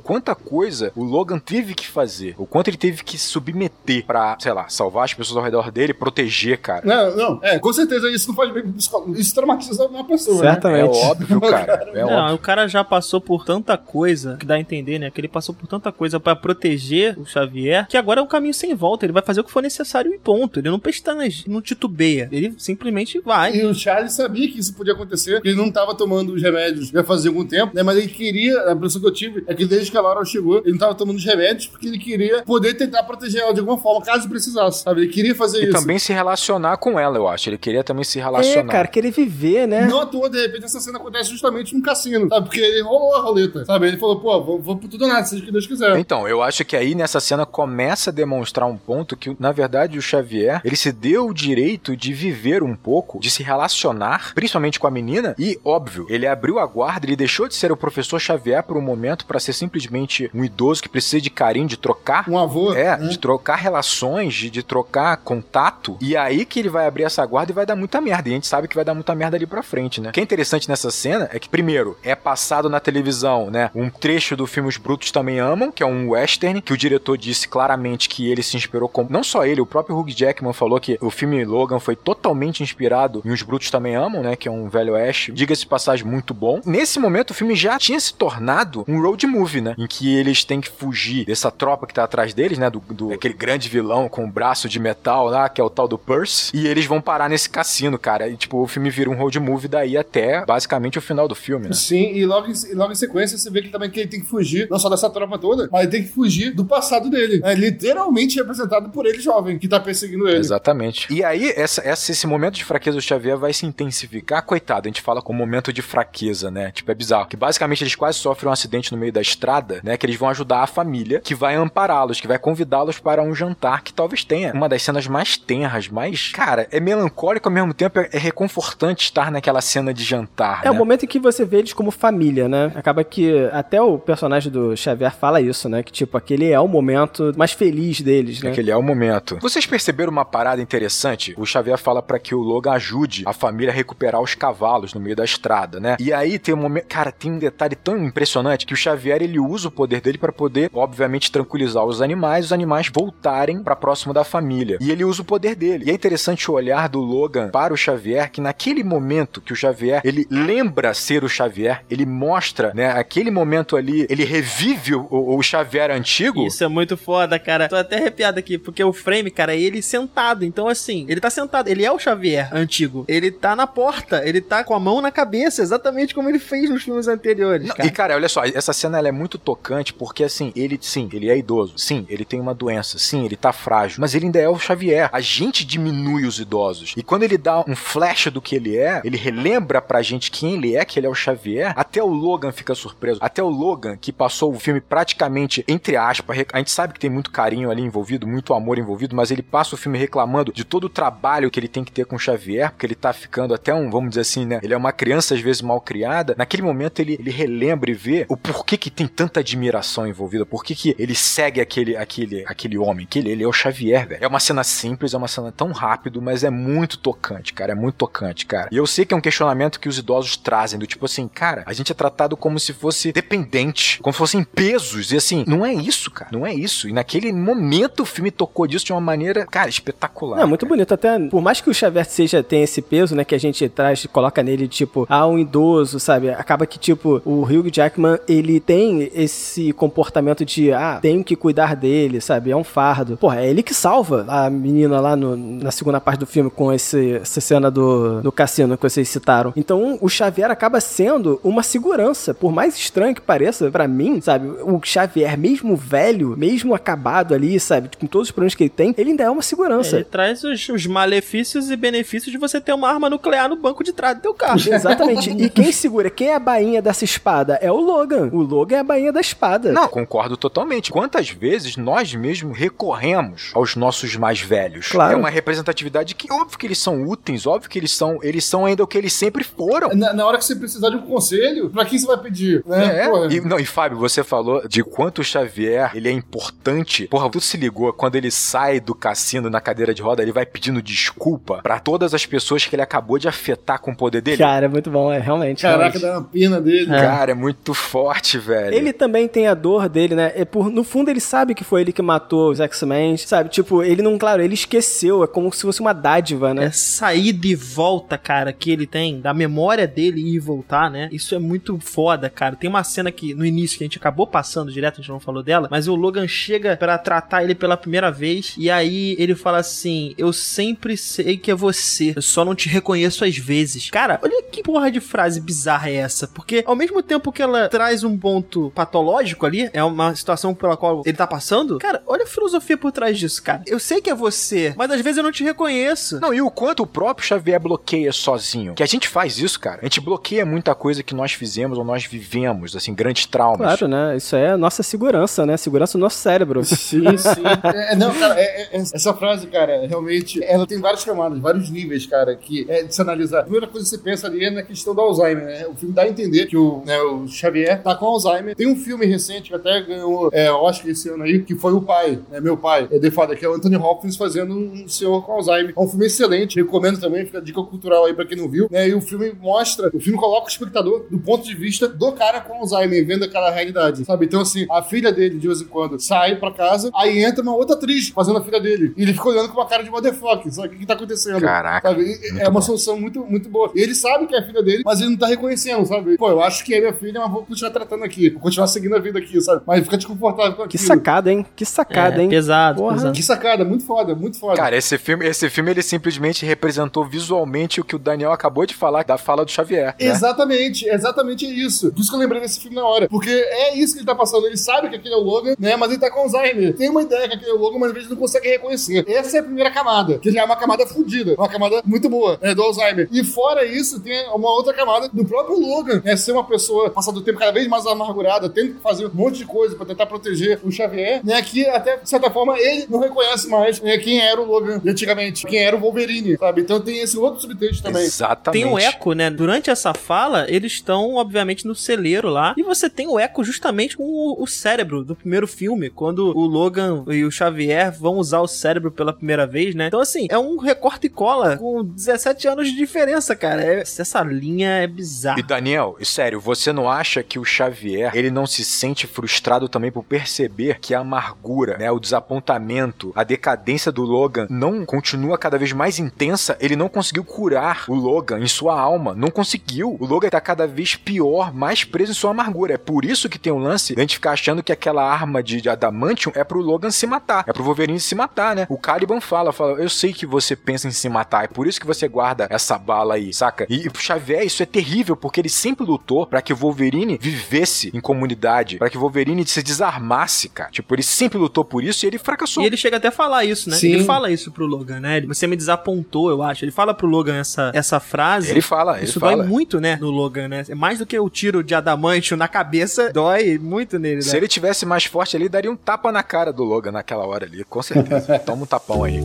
quanta coisa o Logan teve que fazer, o quanto ele teve que submeter pra, sei lá, salvar as pessoas ao redor dele, proteger, cara. Não, não, é, com certeza isso não faz bem pro psicólogo. Isso traumatiza uma pessoa, né? É Certamente. óbvio, <laughs> cara. É Não, óbvio. o cara já passou por tanta coisa, que dá a entender, né? Que ele passou por tanta coisa pra proteger o Xavier, que agora é um caminho sem volta. Ele vai fazer o que for necessário e ponto. Ele não pestaneja, não titubeia. Ele simplesmente vai. E o Charlie sabia que isso podia acontecer, ele não tava tomando os remédios já fazia algum tempo, né? Mas ele queria, a impressão que eu tive é que desde que a Laura chegou, ele não tava tomando os remédios porque ele queria poder tentar proteger ela de alguma forma, caso precisasse, sabe? Ele queria fazer E isso. também se relacionar com ela, eu acho. Ele queria também se É, relacionar. cara, querer viver, né? Não à toa, de repente, essa cena acontece justamente no cassino, sabe? Porque ele rolou a roleta, sabe? Ele falou, pô, vou, vou pro tudo ou nada, seja o que Deus quiser. Então, eu acho que aí nessa cena começa a demonstrar um ponto que, na verdade, o Xavier, ele se deu o direito de viver um pouco, de se relacionar, principalmente com a menina, e, óbvio, ele abriu a guarda, ele deixou de ser o professor Xavier por um momento para ser simplesmente um idoso que precisa de carinho, de trocar. Um avô. É, né? de trocar relações, de, de trocar contato. E aí que ele vai abrir essa guarda e vai dar muita merda. E a gente sabe que vai dar muita merda ali pra frente, né? O que é interessante nessa cena é que, primeiro, é passado na televisão, né? Um trecho do filme Os Brutos Também Amam, que é um western, que o diretor disse claramente que ele se inspirou com. Não só ele, o próprio Hugh Jackman falou que o filme Logan foi totalmente inspirado em Os Brutos Também Amam, né? Que é um velho oeste. Diga-se de passagem, muito bom. Nesse momento, o filme já tinha se tornado um road movie, né? Em que eles têm que fugir dessa tropa que tá atrás deles, né? Do, do aquele grande vilão com o braço de metal lá, que é o tal do Percy. E eles vão parar nesse cassino, cara. E, tipo, o filme vira um road movie daí até basicamente o final do filme, né? Sim, e logo, em, logo em sequência você vê que também que ele tem que fugir, não só dessa tropa toda, mas ele tem que fugir do passado dele. É literalmente representado por ele jovem, que tá perseguindo ele. Exatamente. E aí, essa, essa- esse momento de fraqueza do Xavier vai se intensificar. Coitado, a gente fala com momento de fraqueza, né? Tipo, é bizarro. Que basicamente eles quase sofrem um acidente no meio da estrada, né? Que eles vão ajudar a família. Família que vai ampará-los, que vai convidá-los para um jantar que talvez tenha uma das cenas mais tenras, mais, cara, é melancólico ao mesmo tempo, é reconfortante estar naquela cena de jantar. É né? o momento em que você vê eles como família, né? Acaba que até o personagem do Xavier fala isso, né? Que tipo, aquele é o momento mais feliz deles, né? Aquele é o momento. Vocês perceberam uma parada interessante? O Xavier fala para que o Logan ajude a família a recuperar os cavalos no meio da estrada, né? E aí tem um momento, cara, tem um detalhe tão impressionante que o Xavier ele usa o poder dele para poder, obviamente, tranquilizar os animais, os animais voltarem para próximo da família. E ele usa o poder dele. E é interessante o olhar do Logan para o Xavier que naquele momento que o Xavier ele lembra ser o Xavier, ele mostra, né, aquele momento ali, ele revive o, o Xavier antigo. Isso é muito foda, cara. Tô até arrepiado aqui, porque o frame, cara, é ele sentado. Então, assim, ele tá sentado. Ele é o Xavier antigo. Ele tá na porta, ele tá com a mão na cabeça, exatamente como ele fez nos filmes anteriores. Não, cara. E, cara, olha só, essa cena ela é muito tocante porque, assim, ele, sim, ele é idoso. Sim, ele tem uma doença. Sim, ele tá frágil. Mas ele ainda é o Xavier. A gente diminui os idosos. E quando ele dá um flash do que ele é, ele relembra pra gente quem ele é, que ele é o Xavier. Até o Logan fica surpreso. Até o Logan, que passou o filme praticamente, entre aspas, a gente sabe que tem muito carinho ali envolvido, muito amor envolvido, mas ele passa o filme reclamando de todo o trabalho que ele tem que ter com o Xavier, porque ele tá ficando até um, vamos dizer assim, né? Ele é uma criança às vezes mal criada. Naquele momento ele, ele relembra e vê o porquê que tem tanta admiração envolvida, por que que ele segue aquele, aquele, aquele homem, que ele, ele é o Xavier, velho. É uma cena simples, é uma cena tão rápido, mas é muito tocante, cara, é muito tocante, cara. E eu sei que é um questionamento que os idosos trazem, do tipo assim, cara, a gente é tratado como se fosse dependente, como se fossem pesos, e assim, não é isso, cara, não é isso. E naquele momento o filme tocou disso de uma maneira, cara, espetacular. Não, é muito cara. bonito. Até, por mais que o Xavier seja, tenha esse peso, né, que a gente traz, coloca nele, tipo, ah, um idoso, sabe? Acaba que, tipo, o Hugh Jackman, ele tem esse comportamento de, ah, tenho que cuidar dele, sabe? É um fardo. Porra, é ele que salva a menina lá no- na segunda parte do filme com esse, essa cena do, do cassino que vocês citaram. Então, o Xavier acaba sendo uma segurança. Por mais estranho que pareça, pra mim, sabe? O Xavier, mesmo velho, mesmo acabado ali, sabe? Com todos os problemas que ele tem, ele ainda é uma segurança. Ele traz os, os malefícios e benefícios de você ter uma arma nuclear no banco de trás do teu carro. <laughs> Exatamente. E quem segura, quem é a bainha dessa espada? É o Logan. O Logan é a bainha da espada. Não, concordo totalmente. Quantas vezes nós mesmos recorremos aos nossos mais velhos? Claro. É uma representatividade que, óbvio que eles são úteis, óbvio que eles são, eles são ainda o que eles sempre foram. Na, na hora que você precisar de um conselho, pra quem você vai pedir? Né? É, Pô, e, não, e Fábio, você falou de quanto o Xavier ele é importante. Porra, tu se ligou quando ele sai do cassino na cadeira de roda, ele vai pedindo desculpa pra todas as pessoas que ele acabou de afetar com o poder dele. Cara, é muito bom, é realmente. Caraca, realmente. dá uma pena dele. Cara, é muito forte, velho. Ele também tem a dor dele, né? É por, no fundo, ele sabe que foi ele que matou os X-Men, sabe? Tipo, ele não, claro, ele esqueceu. É como se fosse uma dádiva, né? Essa ida e volta, cara, que ele tem, da memória dele ir e voltar, né? Isso é muito foda, cara. Tem uma cena que no início que a gente acabou passando direto, a gente não falou dela, mas o Logan chega pra tratar ele pela primeira vez e aí ele fala assim: Eu sempre sei que é você, eu só não te reconheço às vezes. Cara, olha que porra de frase bizarra é essa, porque ao mesmo tempo que ela traz um ponto patológico ali, é uma situação pela qual ele tá passando, cara, olha a filosofia por trás disso, cara. Eu sei que é você, mas às vezes eu não te reconheço. Não, e o quanto o próprio Xavier bloqueia sozinho. Que a gente faz isso, cara. A gente bloqueia muita coisa que nós fizemos ou nós vivemos, assim, grandes traumas. Claro, né? Isso é a nossa segurança, né? Segurança do nosso cérebro. <laughs> Sim, sim. É, não, cara, é- é- essa frase, cara, realmente, ela tem várias camadas, vários níveis, cara, que é de se analisar. A primeira coisa que você pensa ali é na questão do Alzheimer, né? O filme dá a entender que o, né, o Xavier tá com Alzheimer. Tem um filme recente que até ganhou é, Oscar esse ano aí, que foi o pai, né? Meu pai, é de fato, que é o Anthony Hopkins fazendo um senhor com Alzheimer. É um filme excelente, recomendo também, fica dica cultural aí pra quem não viu, né? E o filme mostra, o filme coloca o espectador do ponto de vista do cara com Alzheimer, vendo aquela realidade, sabe? Então, assim, a filha dele, de vez em quando, sai pra casa, aí entra uma outra atriz fazendo a filha dele. E ele fica olhando com uma cara de motherfucker, sabe? O que, que tá acontecendo? Caraca, Sabe? É uma bom. solução muito, muito boa. E ele sabe que é a filha dele, mas ele não tá reconhecendo, sabe? Pô, eu acho que é minha filha, mas vou continuar tratando aqui. Vou continuar seguindo a vida aqui, sabe? Mas fica desconfortável com Que aquilo. sacada, hein? Que sacada, É, hein? pesado, Porra. pesado. Que sacada, muito foda, muito foda. Cara, esse filme, esse filme ele simplesmente representou visualmente o que o Daniel acabou de falar da fala do Xavier. né? Exatamente, exatamente isso. Por isso que eu lembrei desse filme na hora. Porque é isso que ele tá passando. Ele sabe que aquele é o Logan, né? Mas ele tá com Alzheimer. Tem uma ideia que aquele é o Logan, mas às vezes não consegue reconhecer. Essa é a primeira camada, que já é uma camada fodida. Uma camada muito boa, né? Do Alzheimer. E fora isso, tem uma outra camada do próprio Logan, né? Ser uma pessoa, passar do tempo cada vez mais amargurada, tendo que fazer um monte de coisa pra tentar proteger o Xavier, né? Que até, de certa forma, ele não reconhece mais né, quem era o Logan antigamente, quem era o Wolverine, sabe? Então tem esse outro subtexto também. Exatamente. Tem o eco, né? Durante essa fala, eles estão, obviamente, no celeiro lá. E você tem o eco justamente com o, o cérebro do primeiro filme, quando o Logan e o Xavier vão usar o cérebro pela primeira vez, né? Então, assim, é um recorte e cola com 17 anos de diferença, cara. É- essa linha é bizarra. E Daniel, sério, você não acha que o Xavier, ele não se sente frustrado também por perceber que a amargura, né, o desapontamento, a decadência do Logan não continua cada vez mais intensa? Ele não conseguiu curar o Logan em sua alma, não conseguiu. O Logan tá cada vez pior, mais preso em sua amargura. É por isso que tem um lance de a gente ficar achando que aquela arma de, de adamantium é pro Logan se matar, é pro Wolverine se matar, né? O Caliban fala, fala, eu sei que você pensa em se matar, é por isso que você guarda essa bala aí, saca? E, e Xavier isso é terrível, porque ele sempre lutou pra que o Wolverine vivesse em comunidade, pra que o Wolverine se desarmasse, cara. Tipo, ele sempre lutou por isso e ele fracassou. E ele chega até a falar isso, né? Sim. Ele fala isso pro Logan, né? Você me desapontou, eu acho. Ele fala pro Logan essa, essa frase. Ele fala, ele Isso fala. dói muito, né, no Logan, né? É mais do que o tiro de adamantio na cabeça, dói muito nele, né? Se ele tivesse mais forte ali, daria um tapa na cara do Logan naquela hora ali, com certeza. <laughs> Toma um tapão aí.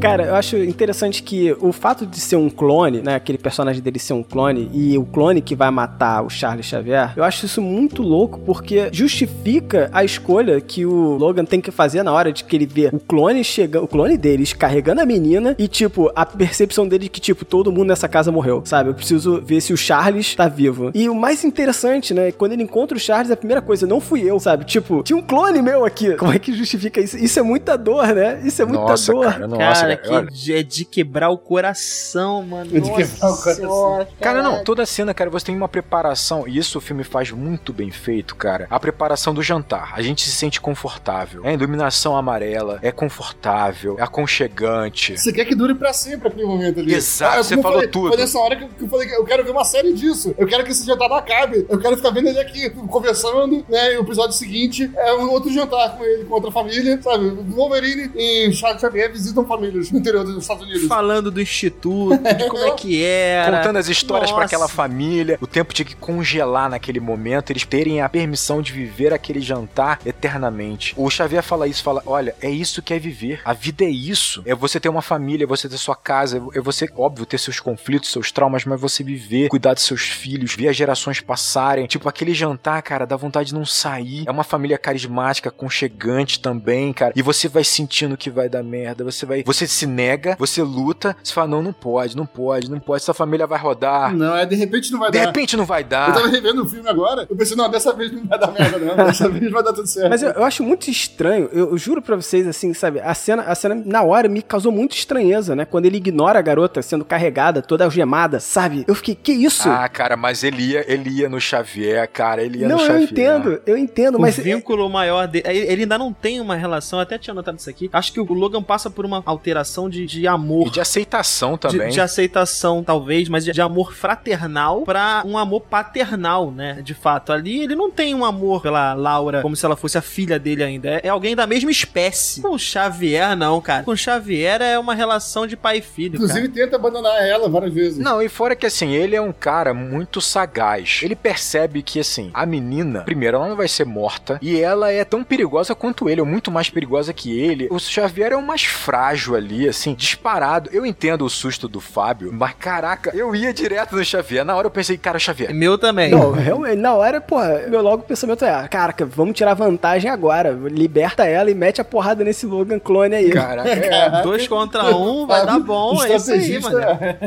Cara, eu acho interessante que o fato de ser um clone, né? Aquele personagem dele ser um clone e o clone que vai matar o Charles Xavier, eu acho isso muito louco porque justifica a escolha que o Logan tem que fazer na hora de que ele vê o clone chegando, o clone deles carregando a menina e, tipo, a percepção dele de que, tipo, todo mundo nessa casa morreu, sabe? Eu preciso ver se o Charles tá vivo. E o mais interessante, né? Quando ele encontra o Charles, a primeira coisa, não fui eu, sabe? Tipo, tinha um clone meu aqui. Como é que justifica isso? Isso é muita dor, né? Isso é muita Nossa, dor. cara, nossa, Cara, cara. Olha, que é de quebrar o coração, mano. É de quebrar o coração. Cara, não, toda cena, cara, você tem uma preparação, e isso o filme faz muito bem feito, cara. A preparação do jantar. A gente se sente confortável. É iluminação amarela, é confortável, é aconchegante. Você quer que dure pra sempre aquele momento ali. Exato, Ah, você falou falei, tudo. Foi nessa hora que eu, falei que eu quero ver uma série disso. Eu quero que esse jantar não acabe. Eu quero ficar vendo ele aqui conversando, né? E o episódio seguinte é um outro jantar com ele, com outra família, sabe? Wolverine e Charles Xavier visitam famílias no interior dos Estados Unidos. Falando do instituto, de como é que era. Contando as histórias pra Nossa. aquela família, o tempo tinha que congelar naquele momento, eles terem a permissão de viver aquele jantar eternamente. O Xavier fala isso, fala: olha, é isso que é viver. A vida é isso. É você ter uma família, é você ter sua casa, é você, óbvio, ter seus conflitos, seus traumas, mas você viver, cuidar dos seus filhos, ver as gerações passarem. Tipo, aquele jantar, cara, dá vontade de não sair. É uma família carismática, aconchegante também, cara. E você vai sentindo que vai dar merda. Você vai. Você se nega, você luta, você fala: não, não pode, não pode, não pode. Essa família vai rodar. Não, é de repente não vai De dar. repente não vai Eu dar. tava revendo o filme agora, eu pensei, não, dessa vez não vai dar merda, não. Dessa <laughs> vez vai dar tudo certo. Mas eu, eu acho muito estranho, eu, eu juro pra vocês, assim, sabe? A cena, a cena, na hora, me causou muito estranheza, né? Quando ele ignora a garota sendo carregada, toda algemada, sabe? Eu fiquei, que isso? Ah, cara, mas ele ia, ele ia no Xavier, cara, ele ia não, no eu Xavier. entendo, eu entendo, O mas. vínculo maior dele. Ele ele ainda não tem uma relação, até tinha notado isso aqui. Acho que o Logan passa por uma alteração de, de amor. E de aceitação De, também. de aceitação, talvez, mas de, de amor fraternal pra um amor paternal, né? De fato. Ali ele não tem um amor pela Laura como se ela fosse a filha dele ainda. É, é alguém da mesma espécie. Com o Xavier, não, cara. Com o Xavier é uma relação de pai e filho. Inclusive tenta abandonar ela várias vezes. Não, e fora que assim, ele é um cara muito sagaz. Ele percebe que assim, a menina, primeiro, ela não vai ser morta e ela é tão perigosa quanto ele, ou muito mais perigosa que ele. O Xavier é o mais frágil ali, assim, disparado. Eu entendo o susto do Fábio, mas caraca, eu ia direto no Xavier. Na hora eu pensei, cara. Xavier. Meu também. Não, realmente, na hora, porra, meu logo pensamento é, caraca, vamos tirar vantagem agora. Liberta ela e mete a porrada nesse Logan clone aí. Caraca, <laughs> é. Dois contra um, vai dar bom. É isso aí, mano.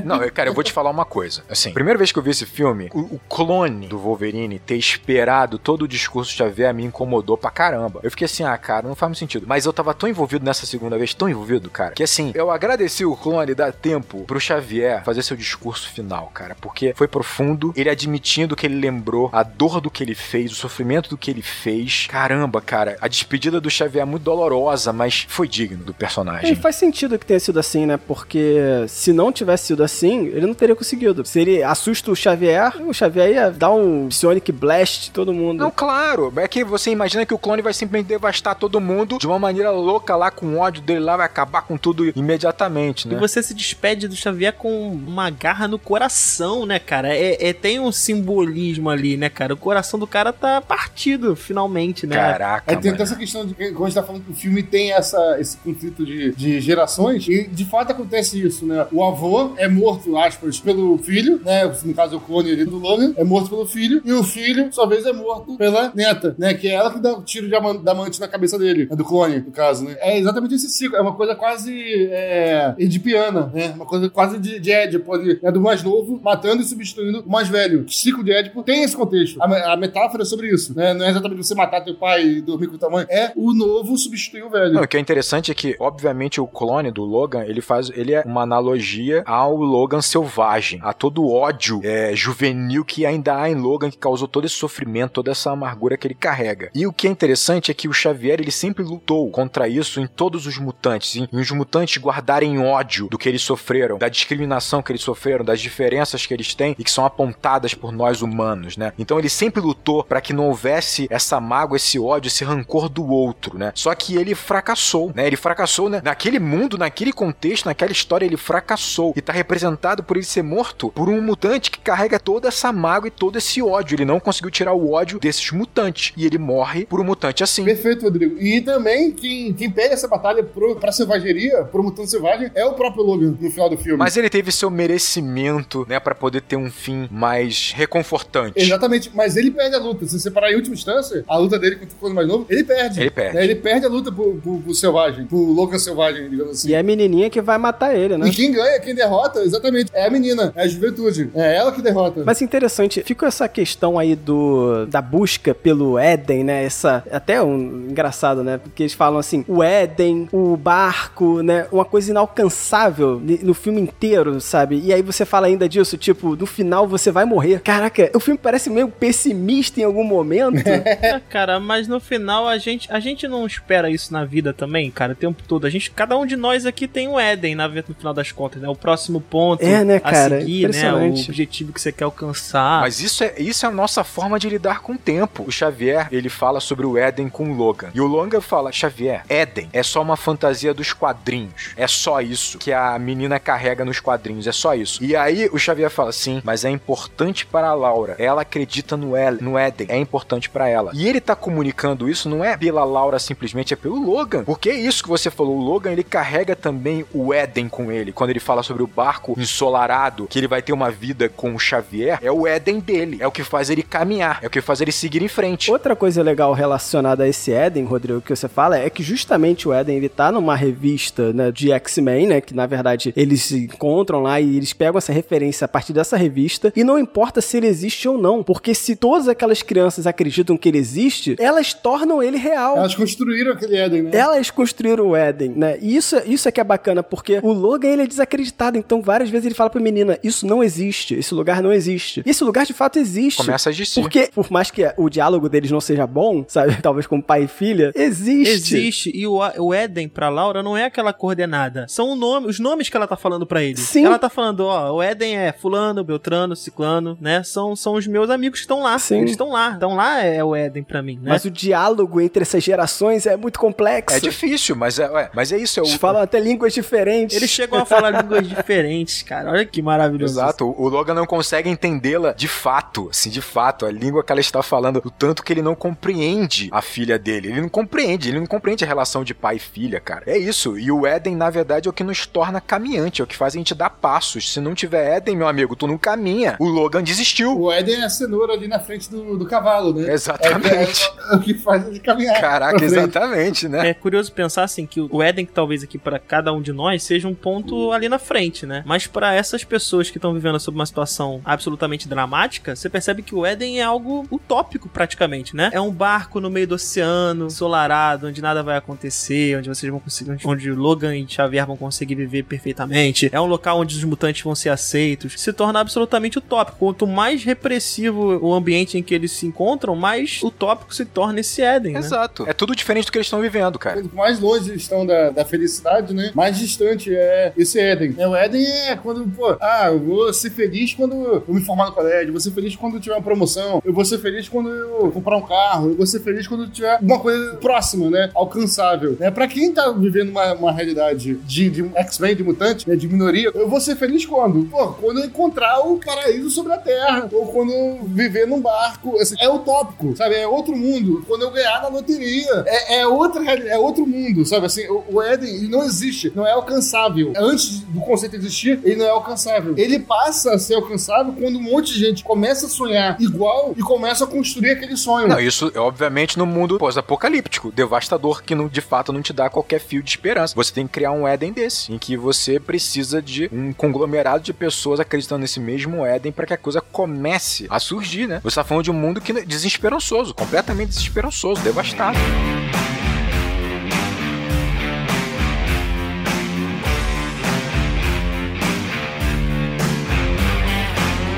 Não, cara, eu vou te falar uma coisa. Assim, primeira vez que eu vi esse filme, o, o clone do Wolverine ter esperado todo o discurso de Xavier me incomodou pra caramba. Eu fiquei assim, ah, cara, não faz muito sentido. Mas eu tava tão envolvido nessa segunda vez, tão envolvido, cara, que assim, eu agradeci o clone dar tempo pro Xavier fazer seu discurso final, cara, porque foi profundo, ele admitindo que ele lembrou a dor do que ele fez, o sofrimento do que ele fez. Caramba, cara, a despedida do Xavier é muito dolorosa, mas foi digno do E personagem. faz sentido que tenha sido assim, né? Porque se não tivesse sido assim, ele não teria conseguido. Se ele assusta o Xavier, o Xavier ia dar um Psionic Blast todo mundo. Não, claro. É que você imagina que o clone vai simplesmente devastar todo mundo de uma maneira louca lá, com ódio dele lá, vai acabar com tudo tudo imediatamente, E né? você se despede do Xavier com uma garra no coração, né, cara? É, é- tem um simbolismo ali, né, cara? O coração do cara tá partido, finalmente, né? Caraca, Aí tem essa questão de que, como a gente tá falando que o filme tem essa, esse conflito de, de gerações, e de fato acontece isso, né? O avô é morto, aspas, pelo filho, né? No caso, o clone ali do Logan, é morto pelo filho, e o filho, sua vez, é morto pela neta, né? Que é ela que dá o tiro de ama- diamante na cabeça dele, é do clone, no caso, né? É exatamente esse ciclo, é uma coisa quase é, edipiana, né? Uma coisa quase de, de Édipo ali, é do mais novo, matando e substituindo o mais velho. O ciclo de Édipo tem esse contexto. A, a metáfora é sobre isso, né? Não é exatamente você matar teu pai e dormir com tua mãe, é o novo substituir o velho. Não, o que é interessante é que, obviamente, o clone do Logan, ele faz, ele é uma analogia ao Logan selvagem, a todo o ódio é, juvenil que ainda há em Logan, que causou todo esse sofrimento, toda essa amargura que ele carrega. E o que é interessante é que o Xavier, ele sempre lutou contra isso em todos os mutantes, em, em os mutantes guardarem ódio do que eles sofreram, da discriminação que eles sofreram, das diferenças que eles têm e que são apontadas por nós humanos, né? Então ele sempre lutou para que não houvesse essa mágoa, esse ódio, esse rancor do outro, né? Só que ele fracassou, né? Ele fracassou né? naquele mundo, naquele contexto, naquela história, ele fracassou. E tá representado por ele ser morto por um mutante que carrega toda essa mágoa e todo esse ódio. Ele não conseguiu tirar o ódio desses mutantes. E ele morre por um mutante assim. Perfeito, Rodrigo. E também, quem, quem pega essa batalha pro, pra selvageria, pro mutante selvagem, é o próprio Logan no final do filme. Mas ele teve seu merecimento, né, para poder ter um fim mais reconfortante. Exatamente, mas ele perde a luta. Se você separar em última instância, a luta dele contra o clone mais novo, ele perde. Ele perde. Né? Ele perde a luta pro, pro, pro selvagem, pro Logan selvagem, digamos assim. E é a menininha que vai matar ele, né? E quem ganha, quem derrota, exatamente, é a menina, é a juventude. É ela que derrota. Mas interessante, fica essa questão aí do da busca pelo Éden, né? Essa até um engraçado, né? Porque eles falam assim, o Éden, o barco, né? Uma coisa inalcançável no filme inteiro, sabe? E aí você fala ainda disso, tipo, no final você vai morrer. Caraca, o filme parece meio pessimista em algum momento. <laughs> É, cara, mas no final a gente, a gente não espera isso na vida também, cara, o tempo todo. A gente, cada um de nós aqui tem o Éden na vida no final das contas, né? O próximo ponto É, né, cara? a seguir, né? O objetivo que você quer alcançar. Mas isso é, isso é a nossa forma de lidar com o tempo. O Xavier, ele fala sobre o Éden com o Logan. E o Logan fala, Xavier, Éden é só uma fantasia dos quadrinhos. É só isso que a menina carrega nos quadrinhos. É só isso. E aí o Xavier fala, sim, mas é importante para a Laura. Ela acredita no, El no Éden. É importante para ela. E ele tá comunicando isso não é pela Laura simplesmente, é pelo Logan. Porque é isso que você falou. O Logan, ele carrega também o Éden com ele. Quando ele fala sobre o barco ensolarado, que ele vai ter uma vida com o Xavier, é o Éden dele. É o que faz ele caminhar. É o que faz ele seguir em frente. Outra coisa legal relacionada a esse Éden, Rodrigo, que você fala, é que justamente o Éden, ele tá numa revista, né, de X-Men, né, que na verdade eles se encontram lá e eles pegam essa referência a partir dessa revista, e não importa se ele existe ou não, porque se todas aquelas crianças acreditam que ele existe, elas tornam ele real. Elas construíram aquele Éden, né? Elas construíram o Éden, né? E isso, isso é que é bacana, porque o Logan, ele é desacreditado, então várias vezes ele fala pra menina, isso não existe, esse lugar não existe. E esse lugar de fato existe. Começa a existir. Porque, por mais que o diálogo deles não seja bom, sabe? <laughs> Talvez como pai e filha, existe. Existe. E o, o Éden pra Laura não é aquela coordenada. São o nome, os nomes que ela tá falando pra ele. Sim. Ela tá falando, ó, o Éden é fulano, beltrano, ciclano, né? São, são os meus amigos que estão lá. Sim. Eles estão lá. Então lá é o Éden pra mim, né? Mas o diálogo entre essas gerações é muito complexo. É difícil, mas é, ué, mas é isso. É o, Eles falam até línguas diferentes. Eles chegam a falar <laughs> línguas diferentes, cara. Olha que maravilhoso. Exato, o Logan não consegue entendê-la de fato, assim, de fato, a língua que ela está falando, o tanto que ele não compreende a filha dele. Ele não compreende, ele não compreende a relação de pai e filha, cara. É isso. E o Éden, na verdade, é o que nos torna caminhante, é o que faz a gente dar passos. Se não tiver Éden, meu amigo, tu não caminha. O Logan desistiu. O Éden é a cenoura ali na frente do, do cavalo, né? Exatamente. É, é, é o que faz ele caminhar. pra Caraca, exatamente, né? É curioso pensar assim que o Éden, que talvez aqui pra cada um de nós seja um ponto ali na frente, né? Mas pra essas pessoas que estão vivendo sob uma situação absolutamente dramática, você percebe que o Éden é algo utópico praticamente, né? É um barco no meio do oceano, ensolarado, onde nada vai acontecer, onde vocês vão conseguir, onde Logan e Xavier vão conseguir viver perfeitamente. É um local onde os mutantes vão ser aceitos. Se torna absolutamente utópico. Quanto mais repressivo o ambiente em que eles se encontram, mais utópico se torna esse Éden, né? Exato. É tudo diferente do que eles estão vivendo, cara. Quanto mais longe eles estão da, da felicidade, né? Mais distante é esse Éden. É, o Éden é quando, pô, ah, eu vou ser feliz quando eu me formar no colégio, eu vou ser feliz quando eu tiver uma promoção, eu vou ser feliz quando eu comprar um carro, eu vou ser feliz quando eu tiver alguma coisa próxima, né? Alcançável. Né? Pra quem tá vivendo uma, uma realidade de, de X-Men, de mutante, né, de minoria, eu vou ser feliz quando? Pô, quando eu encontrar o paraíso sobre a Terra, ou quando eu viver num barco. Assim, é utópico, sabe? É outro mundo. Quando eu ganhar na loteria, é, é outra é outro mundo, sabe? Assim, o, o Éden, não existe, não é alcançável. Antes do conceito existir, ele não é alcançável. Ele passa a ser alcançável quando um monte de gente começa a sonhar igual e começa a construir aquele sonho. Não, isso é obviamente no mundo pós-apocalíptico, devastador, que não, de fato não te dá qualquer fio de esperança. Você tem que criar um Éden desse, em que você precisa de um conglomerado de pessoas acreditando nesse mesmo Éden para que a coisa comece a surgir, né? Você tá falando de um mundo que desesperançoso, completamente desesperançoso, devastado.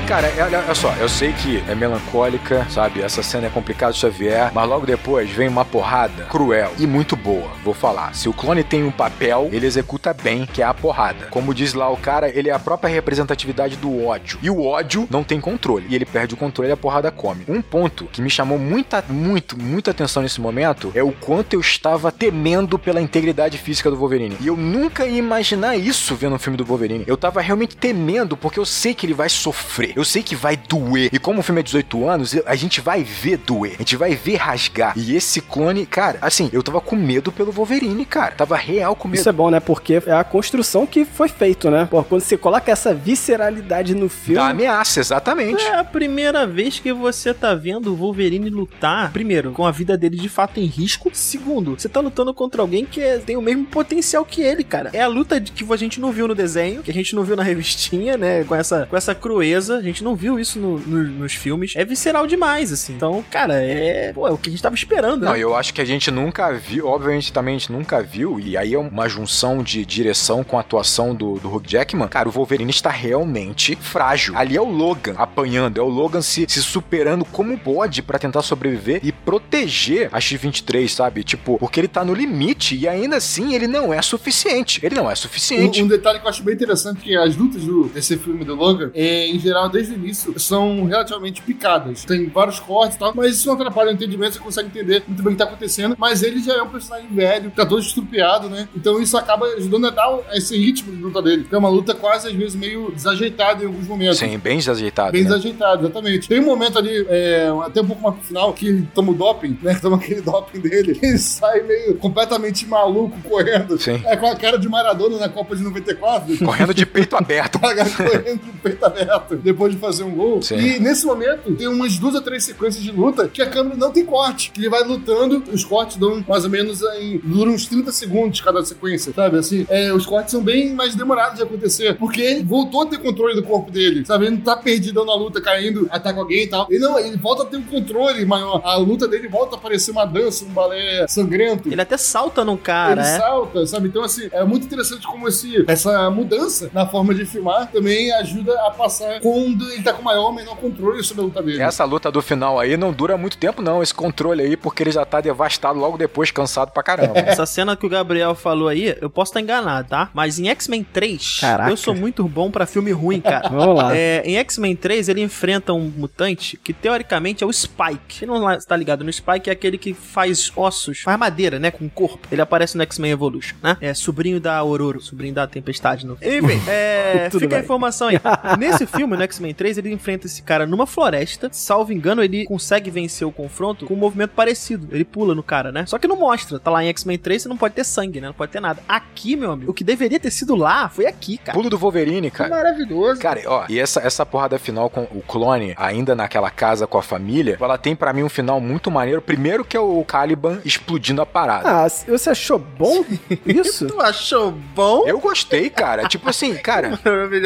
Cara, é, olha, só, eu sei que é melancólica, sabe? Essa cena é complicada de Xavier, mas logo depois vem uma porrada cruel e muito boa, vou falar. Se o clone tem um papel, ele executa bem, que é a porrada. Como diz lá o cara, ele é a própria representatividade do ódio. E o ódio não tem controle. E ele perde o controle e a porrada come. Um ponto que me chamou muita, muito, muita atenção nesse momento é o quanto eu estava temendo pela integridade física do Wolverine. E eu nunca ia imaginar isso vendo um filme do Wolverine. Eu tava realmente temendo, porque eu sei que ele vai sofrer. Eu sei que vai doer. E como o filme é 18 anos, a gente vai ver doer. A gente vai ver rasgar. E esse clone, cara, assim, eu tava com medo pelo Wolverine, cara. Tava real com medo. Isso é bom, né? Porque é a construção que foi feito, né? Pô, quando você coloca essa visceralidade no filme. Da ameaça, exatamente. É a primeira vez que você tá vendo o Wolverine lutar, primeiro, com a vida dele de fato em risco. Segundo, você tá lutando contra alguém que é- tem o mesmo potencial que ele, cara. É a luta de que a gente não viu no desenho, que a gente não viu na <laughs> revistinha, né? Com essa, com essa crueza. A gente não viu isso no- no- nos filmes. É visceral demais, assim. Então, cara, é, pô, é o que a gente tava esperando, Não, né? eu acho que a gente nunca viu, obviamente também a gente nunca viu, e aí é uma junção de direção com a atuação do, do Hugh Jackman. Cara, o Wolverine está realmente frágil. Ali é o Logan apanhando, é o Logan se, se superando como pode pra tentar sobreviver e proteger a X-23, sabe? Tipo, porque ele tá no limite e ainda assim ele não é suficiente. Ele não é suficiente. Um, um detalhe que eu acho bem interessante que as lutas do, desse filme do Logan, é, em geral, desde o início, são relativamente picadas. Tem vários cortes e tal, mas isso não atrapalha o entendimento, você consegue entender muito bem o que tá acontecendo. Mas ele já é um personagem velho, tá todo estrupiado, né? Então isso acaba ajudando a dar esse ritmo de luta dele. É uma luta quase, às vezes, meio desajeitada em alguns momentos. Sim, bem desajeitado. Bem né? desajeitado, exatamente. Tem um momento ali, é, até um pouco mais pro final, que ele toma o doping, né? <laughs> Toma aquele doping dele <laughs> e sai meio completamente maluco correndo. Sim. É com a cara de Maradona na Copa de 94. Correndo de peito <laughs> aberto. Correndo de peito aberto depois de fazer um gol. Sim. E nesse momento tem umas duas ou três sequências de luta que a câmera não tem corte. Que ele vai lutando, os cortes dão mais ou menos em. duram uns 30 segundos cada sequência, sabe? Assim, é, os cortes são bem mais demorados de acontecer. Porque ele voltou a ter controle do corpo dele, sabe? Ele não tá perdidão na luta, caindo, ataca alguém e tal. Ele não, ele volta a ter um controle maior. A luta dele volta a parecer uma dança, um balé sangrento. Ele até salta no cara, Ele é. salta, sabe? Então, assim, é muito interessante como esse, essa mudança na forma de filmar também ajuda a passar quando ele tá com maior ou menor controle sobre a luta dele. Essa luta do final aí não dura muito tempo, não, esse controle aí, porque ele já tá devastado logo depois, cansado pra caramba. <laughs> Essa cena que o Gabriel falou aí, eu posso estar enganado, tá? Mas em X-Men 3, Caraca. eu sou muito bom pra filme ruim, cara. <laughs> Vamos lá. É, em X-Men 3, ele enfrenta um mutante que teoricamente é o Spike. Quem não está ligado no Spike é aquele que faz ossos, faz madeira, né? Com corpo. Ele aparece no X-Men Evolution, né? É sobrinho da Aurora, sobrinho da Tempestade. No... <laughs> Enfim, é, fica a bem. informação aí. Nesse filme, no X-Men 3, ele enfrenta esse cara numa floresta. Salvo engano, ele consegue vencer o confronto com um movimento parecido. Ele pula no cara, né? Só que não mostra. Tá lá em X-Men 3, você não pode ter sangue, né? Não pode ter nada. Aqui, meu amigo, o que deveria ter sido lá foi aqui, cara. Pulo do Wolverine, cara. Maravilhoso. Cara, ó, e essa, essa porrada final com o clone ainda naquela casa com a família, ela tem pra mim um final muito maneiro. Primeiro que é o Caliban explodindo a parada. Ah, você achou bom <laughs> isso? Tu achou bom? Eu gostei, cara. tipo assim, <laughs> cara.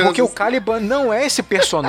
Porque o Caliban não é esse personagem.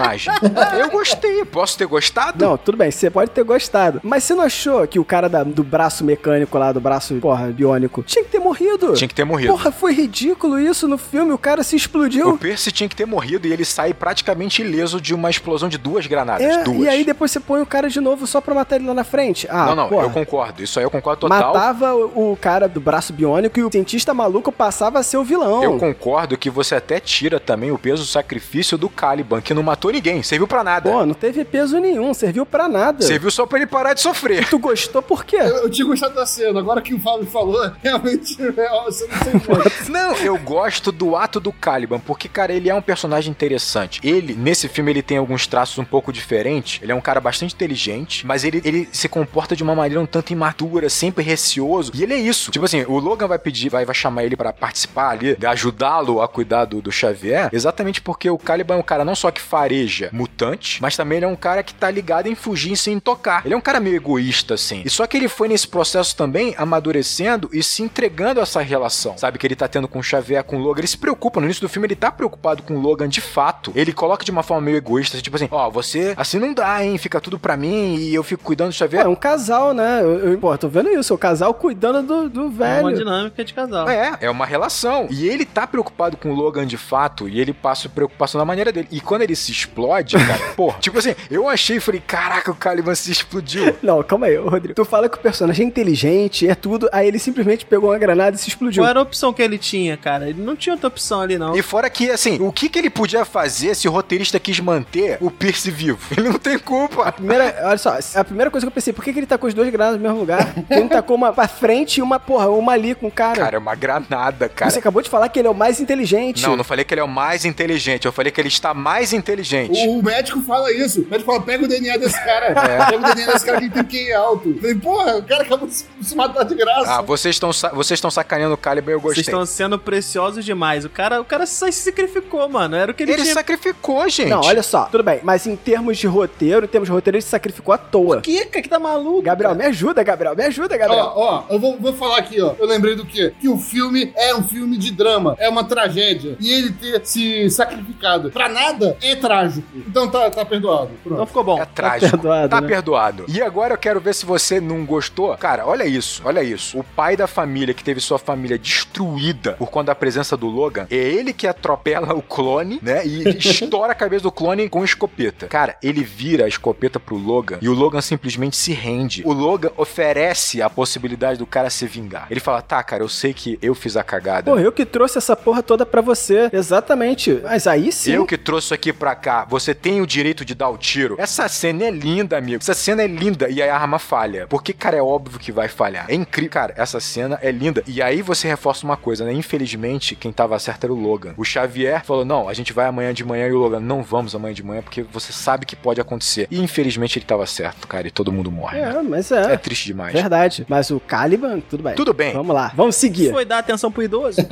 Eu gostei. Posso ter gostado? Não, tudo bem, você pode ter gostado. Mas você não achou que o cara da- do braço mecânico lá, do braço, porra, biônico, tinha que ter morrido? Tinha que ter morrido. Porra, foi ridículo isso no filme, o cara se O explodiu. Percy tinha que ter morrido e ele sai praticamente ileso de uma explosão de duas granadas. É, duas. e aí depois você põe o cara de novo só pra matar ele lá na frente. Ah, não, não, porra. eu concordo. Isso aí eu concordo total. Matava o o cara do braço biônico e o cientista maluco passava a ser o vilão. Eu concordo que você até tira também o peso do sacrifício do Caliban, que não matou matou ninguém, serviu pra nada. Pô, não teve peso nenhum, serviu pra nada. Serviu só pra ele parar de sofrer. Tu gostou por quê? Eu, eu tinha gostado da cena, agora que o Fábio falou, <laughs> realmente, é, você não sei. <laughs> Não, eu gosto do ato do Caliban, porque, cara, ele é um personagem interessante. Ele, nesse filme, ele tem alguns traços um pouco diferentes. Ele é um cara bastante inteligente, mas ele, ele se comporta de uma maneira um tanto imatura, sempre receoso. E ele é isso. Tipo assim, o Logan vai pedir, vai, vai chamar ele pra participar ali, ajudá-lo a cuidar do, do Xavier, exatamente porque o Caliban é um cara não só que fareja mutante, mas também ele é um cara que tá ligado em fugir sem tocar. Ele é um cara meio egoísta, assim. E só que ele foi nesse processo também amadurecendo e se entregando a essa relação, sabe? Que ele tá tendo com o Xavier, com o Logan. Ele se preocupa. No início do filme, ele tá preocupado com o Logan de fato. Ele coloca de uma forma meio egoísta, tipo assim: Ó, você assim não dá, hein? Fica tudo pra mim e eu fico cuidando do Xavier. É um casal, né? Eu, eu, pô, tô vendo isso. O casal cuidando do, do É uma velho. dinâmica de casal. É, é uma relação. E ele tá preocupado com o Logan de fato, e ele passa preocupação da maneira dele. E quando ele se explode, cara, <laughs> pô, tipo assim, eu achei e falei, caraca, o Caliban se explodiu. Não, calma aí, Rodrigo. Tu fala que o personagem é inteligente, é tudo, aí ele simplesmente pegou uma granada e se explodiu. Qual era a opção que ele tinha, cara? Ele não tinha outra opção ali, não. E fora que, assim, o que, que ele podia fazer se o roteirista quis manter o Pierce vivo? <laughs> Ele não tem culpa. Primeira, olha só, a primeira coisa que eu pensei, por que, que ele tacou as duas granadas no mesmo lugar? Ele tacou uma pra frente e uma, porra, uma ali com o cara. Cara, é uma granada, cara. Você acabou de falar que ele é o mais inteligente. Não, não falei que ele é o mais inteligente, eu falei que ele está mais inteligente. O, o médico fala isso. O médico fala: pega o DNA desse cara. É. Pega o DNA desse cara que ele tem que ir alto. Eu falei, porra, o cara acabou de se, matar de graça. Ah, vocês estão vocês estão sacaneando o Caliban, eu Vocês gostei. estão sendo preciosos demais. O cara, o cara só se sacrificou, mano. Era o que ele, Ele tinha. sacrificou, gente. Não, olha só, tudo bem, mas em termos de roteiro, em termos de roteiro, ele se sacrificou à toa. Que, cara, que tá maluco? Gabriel, me ajuda, Gabriel, me ajuda, Gabriel. Ó, ó, eu vou, vou falar aqui, ó. Eu lembrei do quê? Que o filme é um filme de drama, é uma tragédia. E ele ter se sacrificado pra nada é trágico. Então tá, tá perdoado. Então Pronto. ficou bom. É trágico. perdoado, Tá né? perdoado. E agora eu quero ver se você não gostou. Cara, olha isso, olha isso. O pai da família que teve sua família destruída por conta da presença do Logan, é ele que atropela o clone, né? E <laughs> estoura a cabeça do clone com escopeta. Cara, ele vira a escopeta pro Logan e o Logan simplesmente se rende. O Logan oferece a possibilidade do cara se vingar. Ele fala: tá, cara, eu sei que eu fiz a cagada. Porra, eu que trouxe essa porra toda pra você. Exatamente. Mas aí sim. Eu que trouxe isso aqui pra cá, você tem o direito de dar o tiro. Essa cena é linda, amigo. Essa cena é linda e a arma falha. Porque, cara, é óbvio que vai falhar. É incrível. Cara, essa cena é linda. E aí você reforça uma coisa, né? Infelizmente, quem tava certo era o Logan. O Xavier falou: não, a gente vai amanhã de manhã e o Logan, não vamos amanhã de manhã porque você sabe que pode acontecer. E infelizmente ele tava certo, cara, e todo mundo morre. né? É, mas É é. triste demais. Verdade. Mas o Caliban, tudo bem. Tudo bem. Vamos lá, vamos seguir. Foi dar atenção pro idoso? <laughs>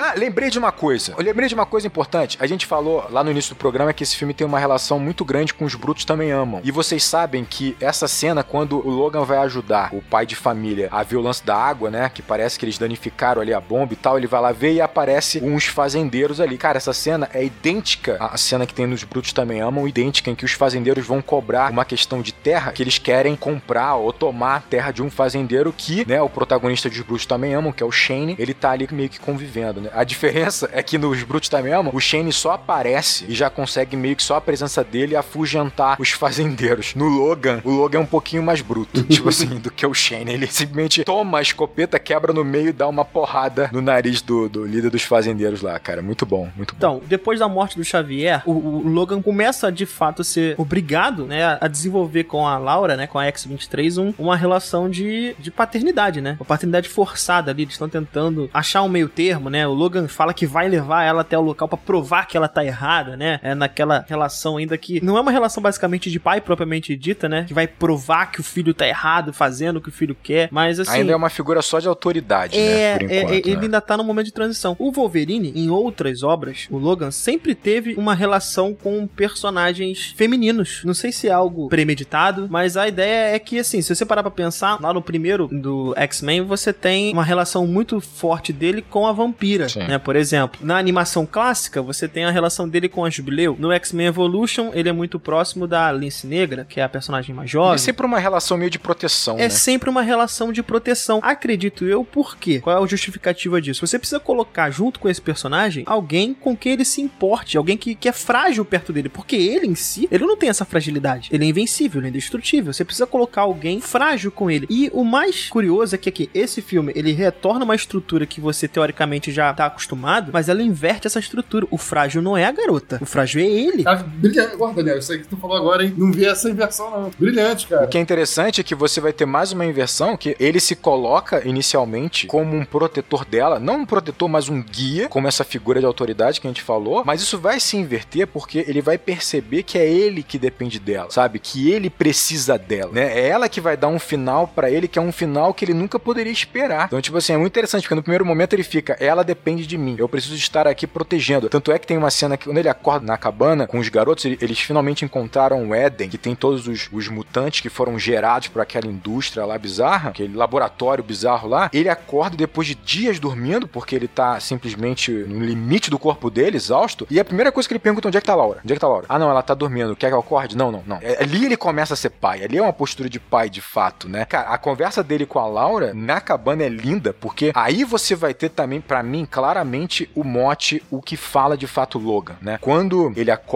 Ah, lembrei de uma coisa. Eu lembrei de uma coisa importante. A gente falou lá no início do programa que esse filme tem uma relação muito grande com os brutos também amam. E vocês sabem que essa cena, quando o Logan vai ajudar o pai de família a ver o lance da água, né? Que parece que eles danificaram ali a bomba e tal. Ele vai lá ver e aparece uns fazendeiros ali. Cara, essa cena é idêntica à cena que tem nos brutos também amam, idêntica em que os fazendeiros vão cobrar uma questão de terra que eles querem comprar ou tomar a terra de um fazendeiro que, né, o protagonista dos brutos também amam, que é o Shane, ele tá ali meio que convivendo, né? A diferença é que nos brutos também amam, o Shane só aparece e já consegue meio que só a presença dele afugentar os fazendeiros. No Logan, o Logan é um pouquinho mais bruto, <laughs> tipo assim, do que o Shane. Ele simplesmente toma a escopeta, quebra no meio e dá uma porrada no nariz do, do líder dos fazendeiros lá, cara. Muito bom, muito bom. Então, depois da morte do Xavier, o, o Logan começa de fato a ser obrigado, né, a desenvolver com a Laura, né, com a X-23, um, uma relação de, de paternidade, né? Uma paternidade forçada ali, eles estão tentando achar um meio termo, né? O Logan fala que vai levar ela até o local pra provar que ela tá errada, né? É naquela relação ainda que não é uma relação basicamente de pai propriamente dita, né? Que vai provar que o filho tá errado, fazendo o que o filho quer, mas assim... Ainda é uma figura só de autoridade, É, né? Por é, enquanto, é, ele né? ainda tá no momento de transição. O Wolverine, em outras obras, o Logan sempre teve uma relação com personagens femininos. Não sei se é algo premeditado, mas a ideia é que, assim, se você parar pra pensar, lá no primeiro do X-Men, você tem uma relação muito forte dele com a vampira, Sim. né? Por exemplo, na animação clássica, você tem a relação dele com a Jubileu. No X-Men Evolution, ele é muito próximo da Lince Negra, que é a personagem mais jovem. É sempre uma relação meio de proteção, É né? sempre uma relação de proteção. Acredito eu, por quê? Qual é a justificativa disso? Você precisa colocar junto com esse personagem alguém com quem ele se importe, alguém que, que é frágil perto dele, porque ele em si, ele não tem essa fragilidade. Ele é invencível, ele é indestrutível. Você precisa colocar alguém frágil com ele. E o mais curioso é que aqui, esse filme, ele retorna uma estrutura que você teoricamente já tá acostumado, mas ela inverte essa estrutura. O frágil não é a garota, o frágil é ele. Dele. Cara, brilhante. Agora, Daniel, isso aí que tu falou agora, hein? Não vi essa inversão, não. Brilhante, cara. O que é interessante é que você vai ter mais uma inversão que ele se coloca inicialmente como um protetor dela, não um protetor, mas um guia, como essa figura de autoridade que a gente falou, mas isso vai se inverter porque ele vai perceber que é ele que depende dela, sabe? Que ele precisa dela, né? É ela que vai dar um final pra ele que é um final que ele nunca poderia esperar. Então, tipo assim, é muito interessante porque no primeiro momento ele fica, ela depende de mim, eu preciso estar aqui protegendo. Tanto é que tem uma cena que quando ele acorda na cabana com os garotos, ele- eles finalmente encontraram o Éden, que tem todos os, os mutantes que foram gerados por aquela indústria lá bizarra, aquele laboratório bizarro lá. Ele acorda depois de dias dormindo, porque ele tá simplesmente no limite do corpo dele, exausto. E a primeira coisa que ele pergunta: onde é que tá a Laura? Onde é que tá a Laura? Ah, não, ela tá dormindo. Quer que eu acorde? Não, não, não. É, ali ele começa a ser pai. Ali é uma postura de pai de fato, né? Cara, a conversa dele com a Laura na cabana é linda, porque aí você vai ter também, pra mim, claramente o mote, o que fala de fato Logan, né? Quando ele acorda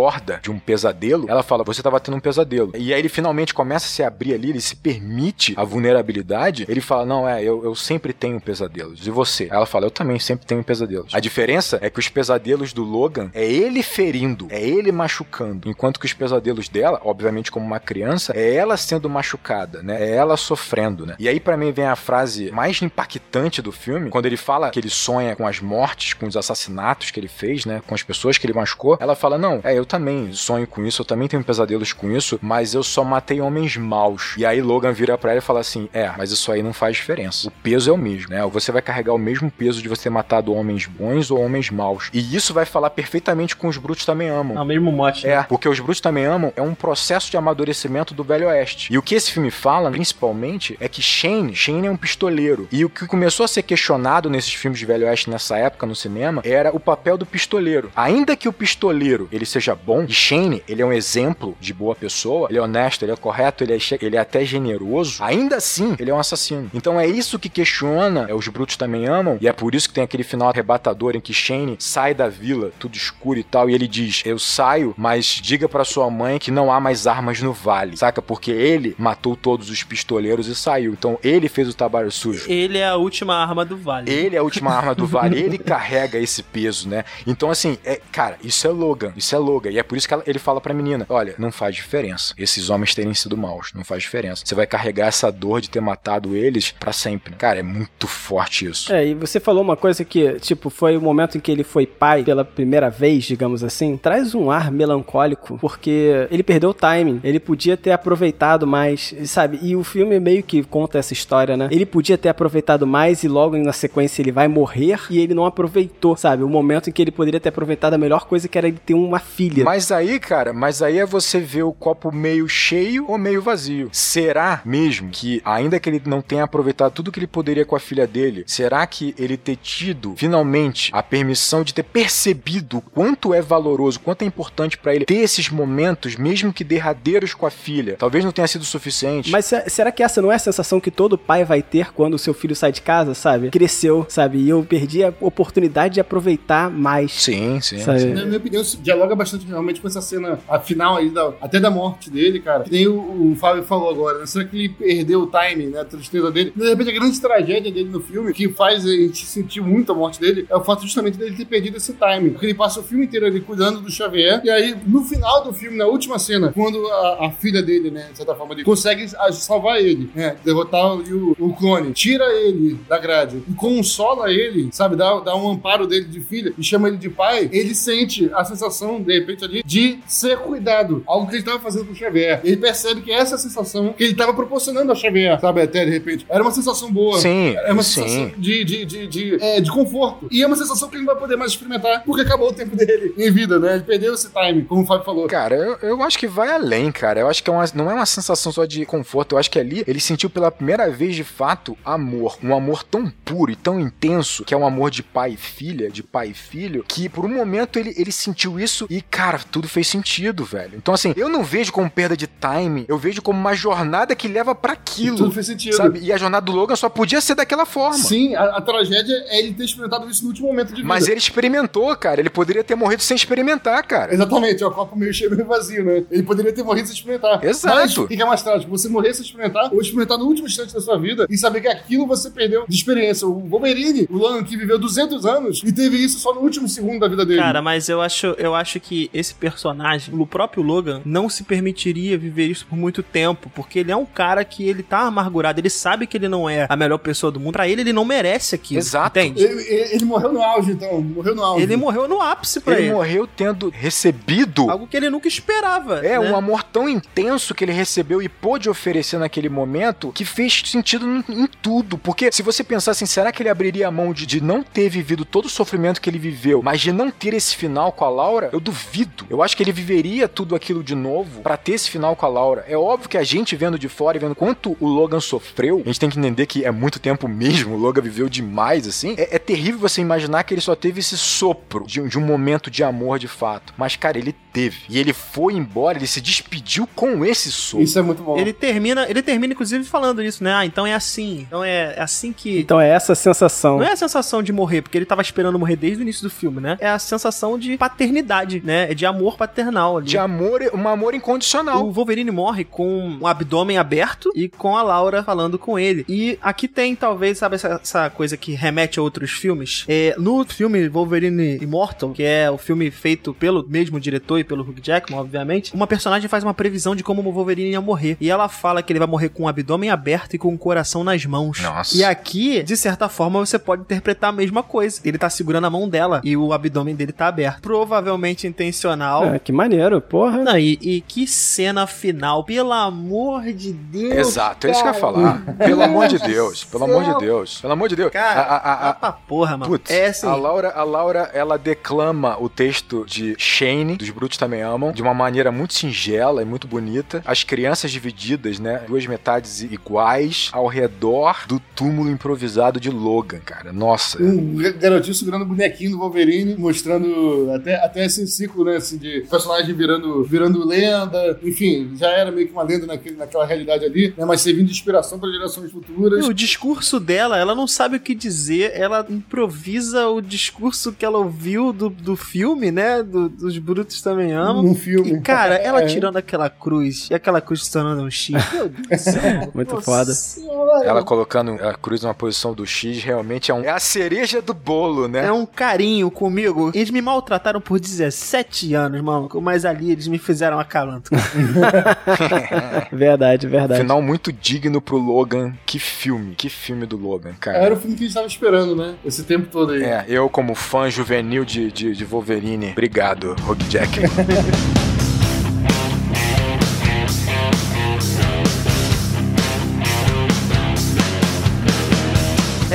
de um pesadelo, ela fala: Você tava tendo um pesadelo. E aí ele finalmente começa a se abrir ali, ele se permite a vulnerabilidade. Ele fala: Não, é, eu, eu sempre tenho pesadelos. E você? Ela fala: Eu também sempre tenho pesadelos. A diferença é que os pesadelos do Logan é ele ferindo, é ele machucando. Enquanto que os pesadelos dela, obviamente como uma criança, é ela sendo machucada, né? É ela sofrendo, né? E aí pra mim vem a frase mais impactante do filme, quando ele fala que ele sonha com as mortes, com os assassinatos que ele fez, né? Com as pessoas que ele machucou. Ela fala: Não, é, eu também sonho com isso, eu também tenho pesadelos com isso, mas eu só matei homens maus. E aí Logan vira pra ela e fala assim: É, mas isso aí não faz diferença. O peso é o mesmo, né? Você vai carregar o mesmo peso de você ter matado homens bons ou homens maus. E isso vai falar perfeitamente com os brutos também amam. É o mesmo mote. né? É, porque os brutos também amam é um processo de amadurecimento do Velho Oeste. E o que esse filme fala, principalmente, é que Shane, Shane é um pistoleiro. E o que começou a ser questionado nesses filmes de Velho Oeste nessa época no cinema era o papel do pistoleiro. Ainda que o pistoleiro ele seja bom, e Shane, ele é um exemplo de boa pessoa, ele é honesto, ele é correto, ele é, ele é até generoso, ainda assim, ele é um assassino. Então é isso que questiona, é, os brutos também amam, e é por isso que tem aquele final arrebatador em que Shane sai da vila, tudo escuro e tal, e ele diz: Eu saio, mas diga pra sua mãe que não há mais armas no vale, saca? Porque ele matou todos os pistoleiros e saiu. Então ele fez o trabalho sujo. Ele é a última arma do Vale. Ele é a última arma do vale, <laughs> ele carrega esse peso, né? Então, assim, é, cara, isso é Logan, isso é Logan. E é por isso que ela- ele fala pra menina: olha, não faz diferença. Esses homens terem sido maus, não faz diferença. Você vai carregar essa dor de ter matado eles pra sempre. Cara, é muito forte isso. É, e você falou uma coisa que, tipo, foi o momento em que ele foi pai pela primeira vez, digamos assim. Traz um ar melancólico, porque ele perdeu o timing. Ele podia ter aproveitado mais, sabe? E o filme meio que conta essa história, né? Ele podia ter aproveitado mais e logo na sequência ele vai morrer e ele não aproveitou, sabe? O momento em que ele poderia ter aproveitado a melhor coisa que era ele ter uma filha. Mas aí, cara, mas aí é você ver o copo meio cheio ou meio vazio. Será mesmo que, ainda que ele não tenha aproveitado tudo que ele poderia com a filha dele, será que ele ter tido finalmente a permissão de ter percebido o quanto é valoroso, quanto é importante pra ele ter esses momentos, mesmo que derradeiros com a filha, talvez não tenha sido suficiente? Mas se- será que essa não é a sensação que todo pai vai ter quando o seu filho sai de casa, sabe? Cresceu, sabe? E eu perdi a oportunidade de aproveitar mais. Sim, sim. Sim. Na minha opinião, dialoga bastante realmente com essa cena, a final aí, da- até da morte dele, cara. Que nem o, o Fábio falou agora, né? Será que ele perdeu o timing, né? A tristeza dele. De repente, a grande tragédia dele no filme, que faz a gente sentir muito a morte dele, é o fato justamente dele ter perdido esse timing. Porque ele passa o filme inteiro ali cuidando do Xavier, e aí, no final do filme, na última cena, quando a, a filha dele, né, de certa forma, ele consegue salvar ele, né? Derrotar o, o clone, tira ele da grade e consola ele, sabe? Dá, dá um amparo dele de filha e chama ele de pai, ele sente a sensação, de repente, ali, de ser cuidado. Algo que ele estava fazendo com o Xavier. Ele percebe que essa sensação que ele estava proporcionando ao Xavier, sabe? Até de repente. Era uma sensação boa. Sim, É uma sim. sensação de, de, de, de, é, de conforto. E é uma sensação que ele não vai poder mais experimentar porque acabou o tempo dele em vida, né? Ele perdeu esse time, como o Fábio falou. Cara, eu, eu acho que vai além, cara. Eu acho que é uma- não é uma sensação só de conforto. Eu acho que ali ele sentiu pela primeira vez, de fato, amor. Um amor tão puro e tão intenso, que é um amor de pai e filha, de pai e filho, que por um momento ele, ele sentiu isso e, cara, tudo fez sentido, velho. Então, assim, eu não vejo como perda de time, eu vejo como uma jornada que leva pra aquilo. Tudo fez sentido. Sabe? E a jornada do Logan só podia ser daquela forma. Sim, a, a tragédia é ele ter experimentado isso no último momento de vida. Mas ele experimentou, cara. Ele poderia ter morrido sem experimentar, cara. Exatamente, é o copo meio cheio, meio vazio, né? Ele poderia ter morrido sem experimentar. Exato. Mas o que é mais trágico? Você morrer sem experimentar ou experimentar no último instante da sua vida e saber que aquilo você perdeu de experiência. O Wolverine, o Logan que viveu 200 anos e teve isso só no último segundo da vida dele. Cara, mas eu acho, eu acho que esse personagem, o próprio Logan, não se permitiria viver isso por muito tempo, porque ele é um cara que ele tá amargurado, ele sabe que ele não é a melhor pessoa do mundo, pra ele ele não merece aquilo. Exato. Entende? Ele, ele- ele morreu no auge, então. Morreu no auge. Ele morreu no ápice pra Ele ele. morreu tendo recebido Algo que ele nunca esperava. É, né? um amor tão intenso que ele recebeu e pôde oferecer naquele momento que fez sentido em, em tudo. Porque se você pensar assim, será que ele abriria a mão de, de não ter vivido todo o sofrimento que ele viveu, mas de não ter esse final com a Laura? Eu duvido. Eu acho que ele viveria tudo aquilo de novo pra ter esse final com a Laura. É óbvio que a gente vendo de fora e vendo quanto o Logan sofreu, a gente tem que entender que é muito tempo mesmo. O Logan viveu demais, assim. É, é terrível você imaginar que ele só teve esse sopro de, de um momento de amor de fato. Mas, cara, ele teve. E ele foi embora, ele se despediu com esse sopro. Isso é muito bom. Ele termina, ele termina inclusive falando isso, né? Ah, então é assim. Então é, é assim que Então é essa a sensação. Não é a sensação de morrer, porque ele tava esperando morrer desde o início do filme, né? É a sensação de paternidade, né? É de amor paternal ali. De amor, um amor incondicional. O Wolverine morre com o abdômen aberto e com a Laura falando com ele. E aqui tem, talvez, sabe, essa, essa coisa que remete a outros filmes? É, no filme Wolverine Immortal, que é o filme feito pelo mesmo diretor e pelo Hugh Jackman, obviamente, uma personagem faz uma previsão de como o Wolverine ia morrer. E ela fala que ele vai morrer com o abdômen aberto e com o coração nas mãos. Nossa. E aqui, de certa forma, você pode interpretar a mesma coisa. Ele tá segurando a mão dela e o abdômen dele tá aberto. Provavelmente intencional. É, que maneiro, porra. Não, e, e que cena final, pelo amor de Deus. Exato, é isso que eu ia cara. falar. Pelo amor de Deus pelo amor de. Deus. Pelo amor de Deus. Cara, a, a, a, pra porra, mano. Putz, é assim. a Laura, a Laura, ela declama o texto de Shane, dos Brutos Também Amam, de uma maneira muito singela e muito bonita. As crianças divididas, né? Duas metades iguais ao redor do túmulo improvisado de Logan, cara. Nossa. Um garotinho segurando o bonequinho do Wolverine, mostrando até, até esse ciclo, né, assim, de personagem virando, virando lenda. Enfim, já era meio que uma lenda naquele, naquela realidade ali, né, mas servindo de inspiração para gerações futuras. E o discurso dela, ela não sabe o que dizer, ela improvisa o discurso que ela ouviu do, do filme, né? do- dos Brutos Também Amam. Num filme. E, cara, ela É. tirando aquela cruz e aquela cruz se tornando um X. Meu Deus do <laughs> céu. Muito Nossa foda. Senhora. Ela colocando a cruz numa posição do X realmente é, um, é a cereja do bolo, né? É um carinho comigo. Eles me maltrataram por 17 anos, maluco. Mas ali eles me fizeram acalanto. <laughs> Verdade, verdade. Final muito digno pro Logan. Que filme, que filme do Logan, cara. Era o filme que a gente tava esperando, né? Esse tempo todo aí. É, eu como fã juvenil de, de, de Wolverine, obrigado, Hugh Jackman. Música <laughs>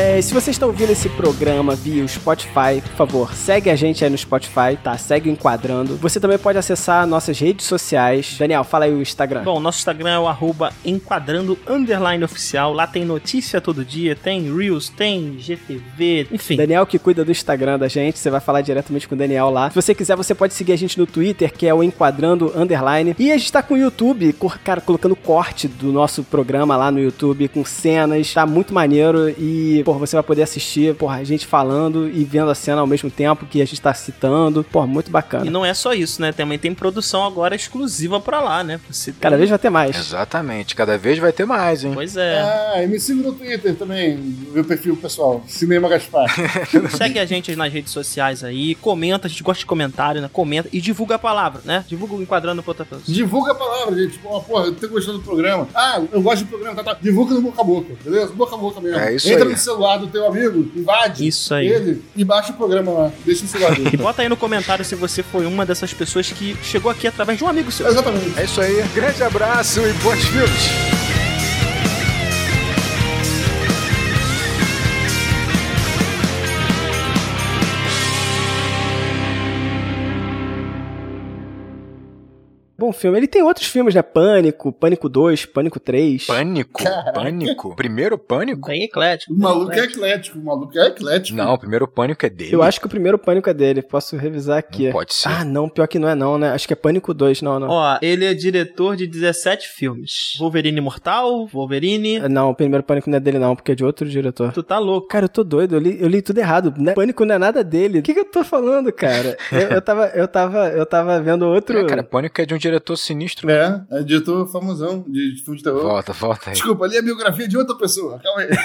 É, se você está ouvindo esse programa via o Spotify, por favor, segue a gente aí no Spotify, tá? Segue o Enquadrando. Você também pode acessar nossas redes sociais. Daniel, fala aí o Instagram. Bom, nosso Instagram é o arroba enquadrando underline oficial. Lá tem notícia todo dia, tem Reels, tem GTV, enfim. Daniel que cuida do Instagram da gente, você vai falar diretamente com o Daniel lá. Se você quiser, você pode seguir a gente no Twitter, que é o Enquadrando Underline. E a gente tá com o YouTube, cara, colocando corte do nosso programa lá no YouTube, com cenas, tá muito maneiro e, porra, você vai poder assistir, porra, a gente falando e vendo a cena ao mesmo tempo que a gente tá citando. Porra, muito E bacana. não é só isso, né? Também tem produção agora exclusiva pra lá, né? Você tem- Cada vez vai ter mais. Exatamente, cada vez vai ter mais, hein? Pois é. Ah, e me siga no Twitter também, meu perfil pessoal, Cinema Gaspar. <laughs> Segue a gente nas redes sociais aí, comenta, a gente gosta de comentário, né? Comenta e divulga a palavra, né? Divulga o enquadrando pro outra pessoa. Divulga a palavra, gente. Tipo, ó, porra, eu tô gostando do programa. Ah, eu gosto do programa, tá, tá. Divulga no boca a boca, beleza? Boca a boca mesmo. É isso Entra aí. no celular do teu amigo, invade Isso aí. ele e baixa o programa lá. Deixa no celular dele. E bota aí no comentário se você foi uma dessas pessoas que chegou aqui através de um amigo seu. Exatamente. É isso aí, grande abraço e bons filmes! Bom filme. Ele tem outros filmes, né? Pânico, Pânico 2, Pânico 3. Pânico? Pânico? Primeiro Pânico? Bem eclético. O maluco é eclético, o maluco é eclético. Não, o primeiro Pânico é dele. Eu acho que o primeiro Pânico é dele. Posso revisar aqui. Não pode ser. Ah, não. Pior que não é não, né? Acho que é Pânico 2. Não, não. Ó, ele é diretor de 17 filmes. Wolverine Imortal, Wolverine. Não, o primeiro Pânico não é dele não, porque é de outro diretor. Tu tá louco. Cara, eu tô doido, eu li, eu li tudo errado. Né? Pânico não é nada dele. O que, que eu tô falando, cara? <laughs> Eu, eu tava, eu tava, eu tava vendo outro. É, cara, Pânico é de um diretor sinistro. É, é diretor famosão de, de filme de terror. Volta, volta aí. Desculpa, ali é a biografia de outra pessoa. Calma aí. <laughs>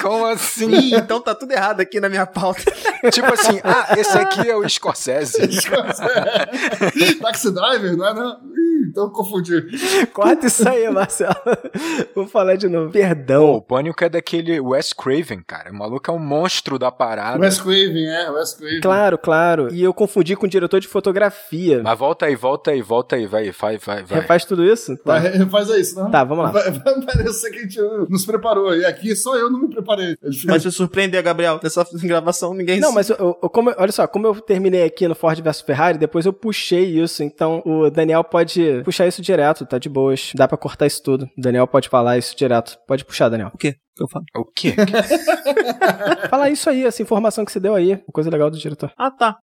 Como assim? Ih, então tá tudo errado aqui na minha pauta. <laughs> tipo assim, ah, esse aqui é o Scorsese. <laughs> Taxi Driver, não é não? Ih, então confundi. Corta isso aí, Marcelo. Vou falar de novo. Pô, Perdão. o Pânico é daquele Wes Craven, cara. O maluco é um monstro da parada. Wes Craven, é, Wes Craven. Claro, claro. E eu confundi com o diretor de fotografia. Mas volta aí, volta aí, volta aí, vai, vai, vai, vai. Refaz tudo isso? Tá. Vai, faz aí, senão. Tá, vamos lá. Vai, <laughs> vai parecer que a gente nos preparou. E aqui só eu não me preparei. Vai te surpreender, Gabriel. Dessa <laughs> gravação, ninguém Não, mas eu, eu- como, olha só, como eu terminei aqui no Ford vs Ferrari, depois eu puxei isso, então o Daniel pode puxar isso direto, tá de boas. Dá pra cortar isso tudo. O Daniel pode falar isso direto. Pode puxar, Daniel. O quê? que eu falo? O quê? <laughs> Fala isso aí, essa informação que você deu aí. Coisa legal do diretor. Ah, tá.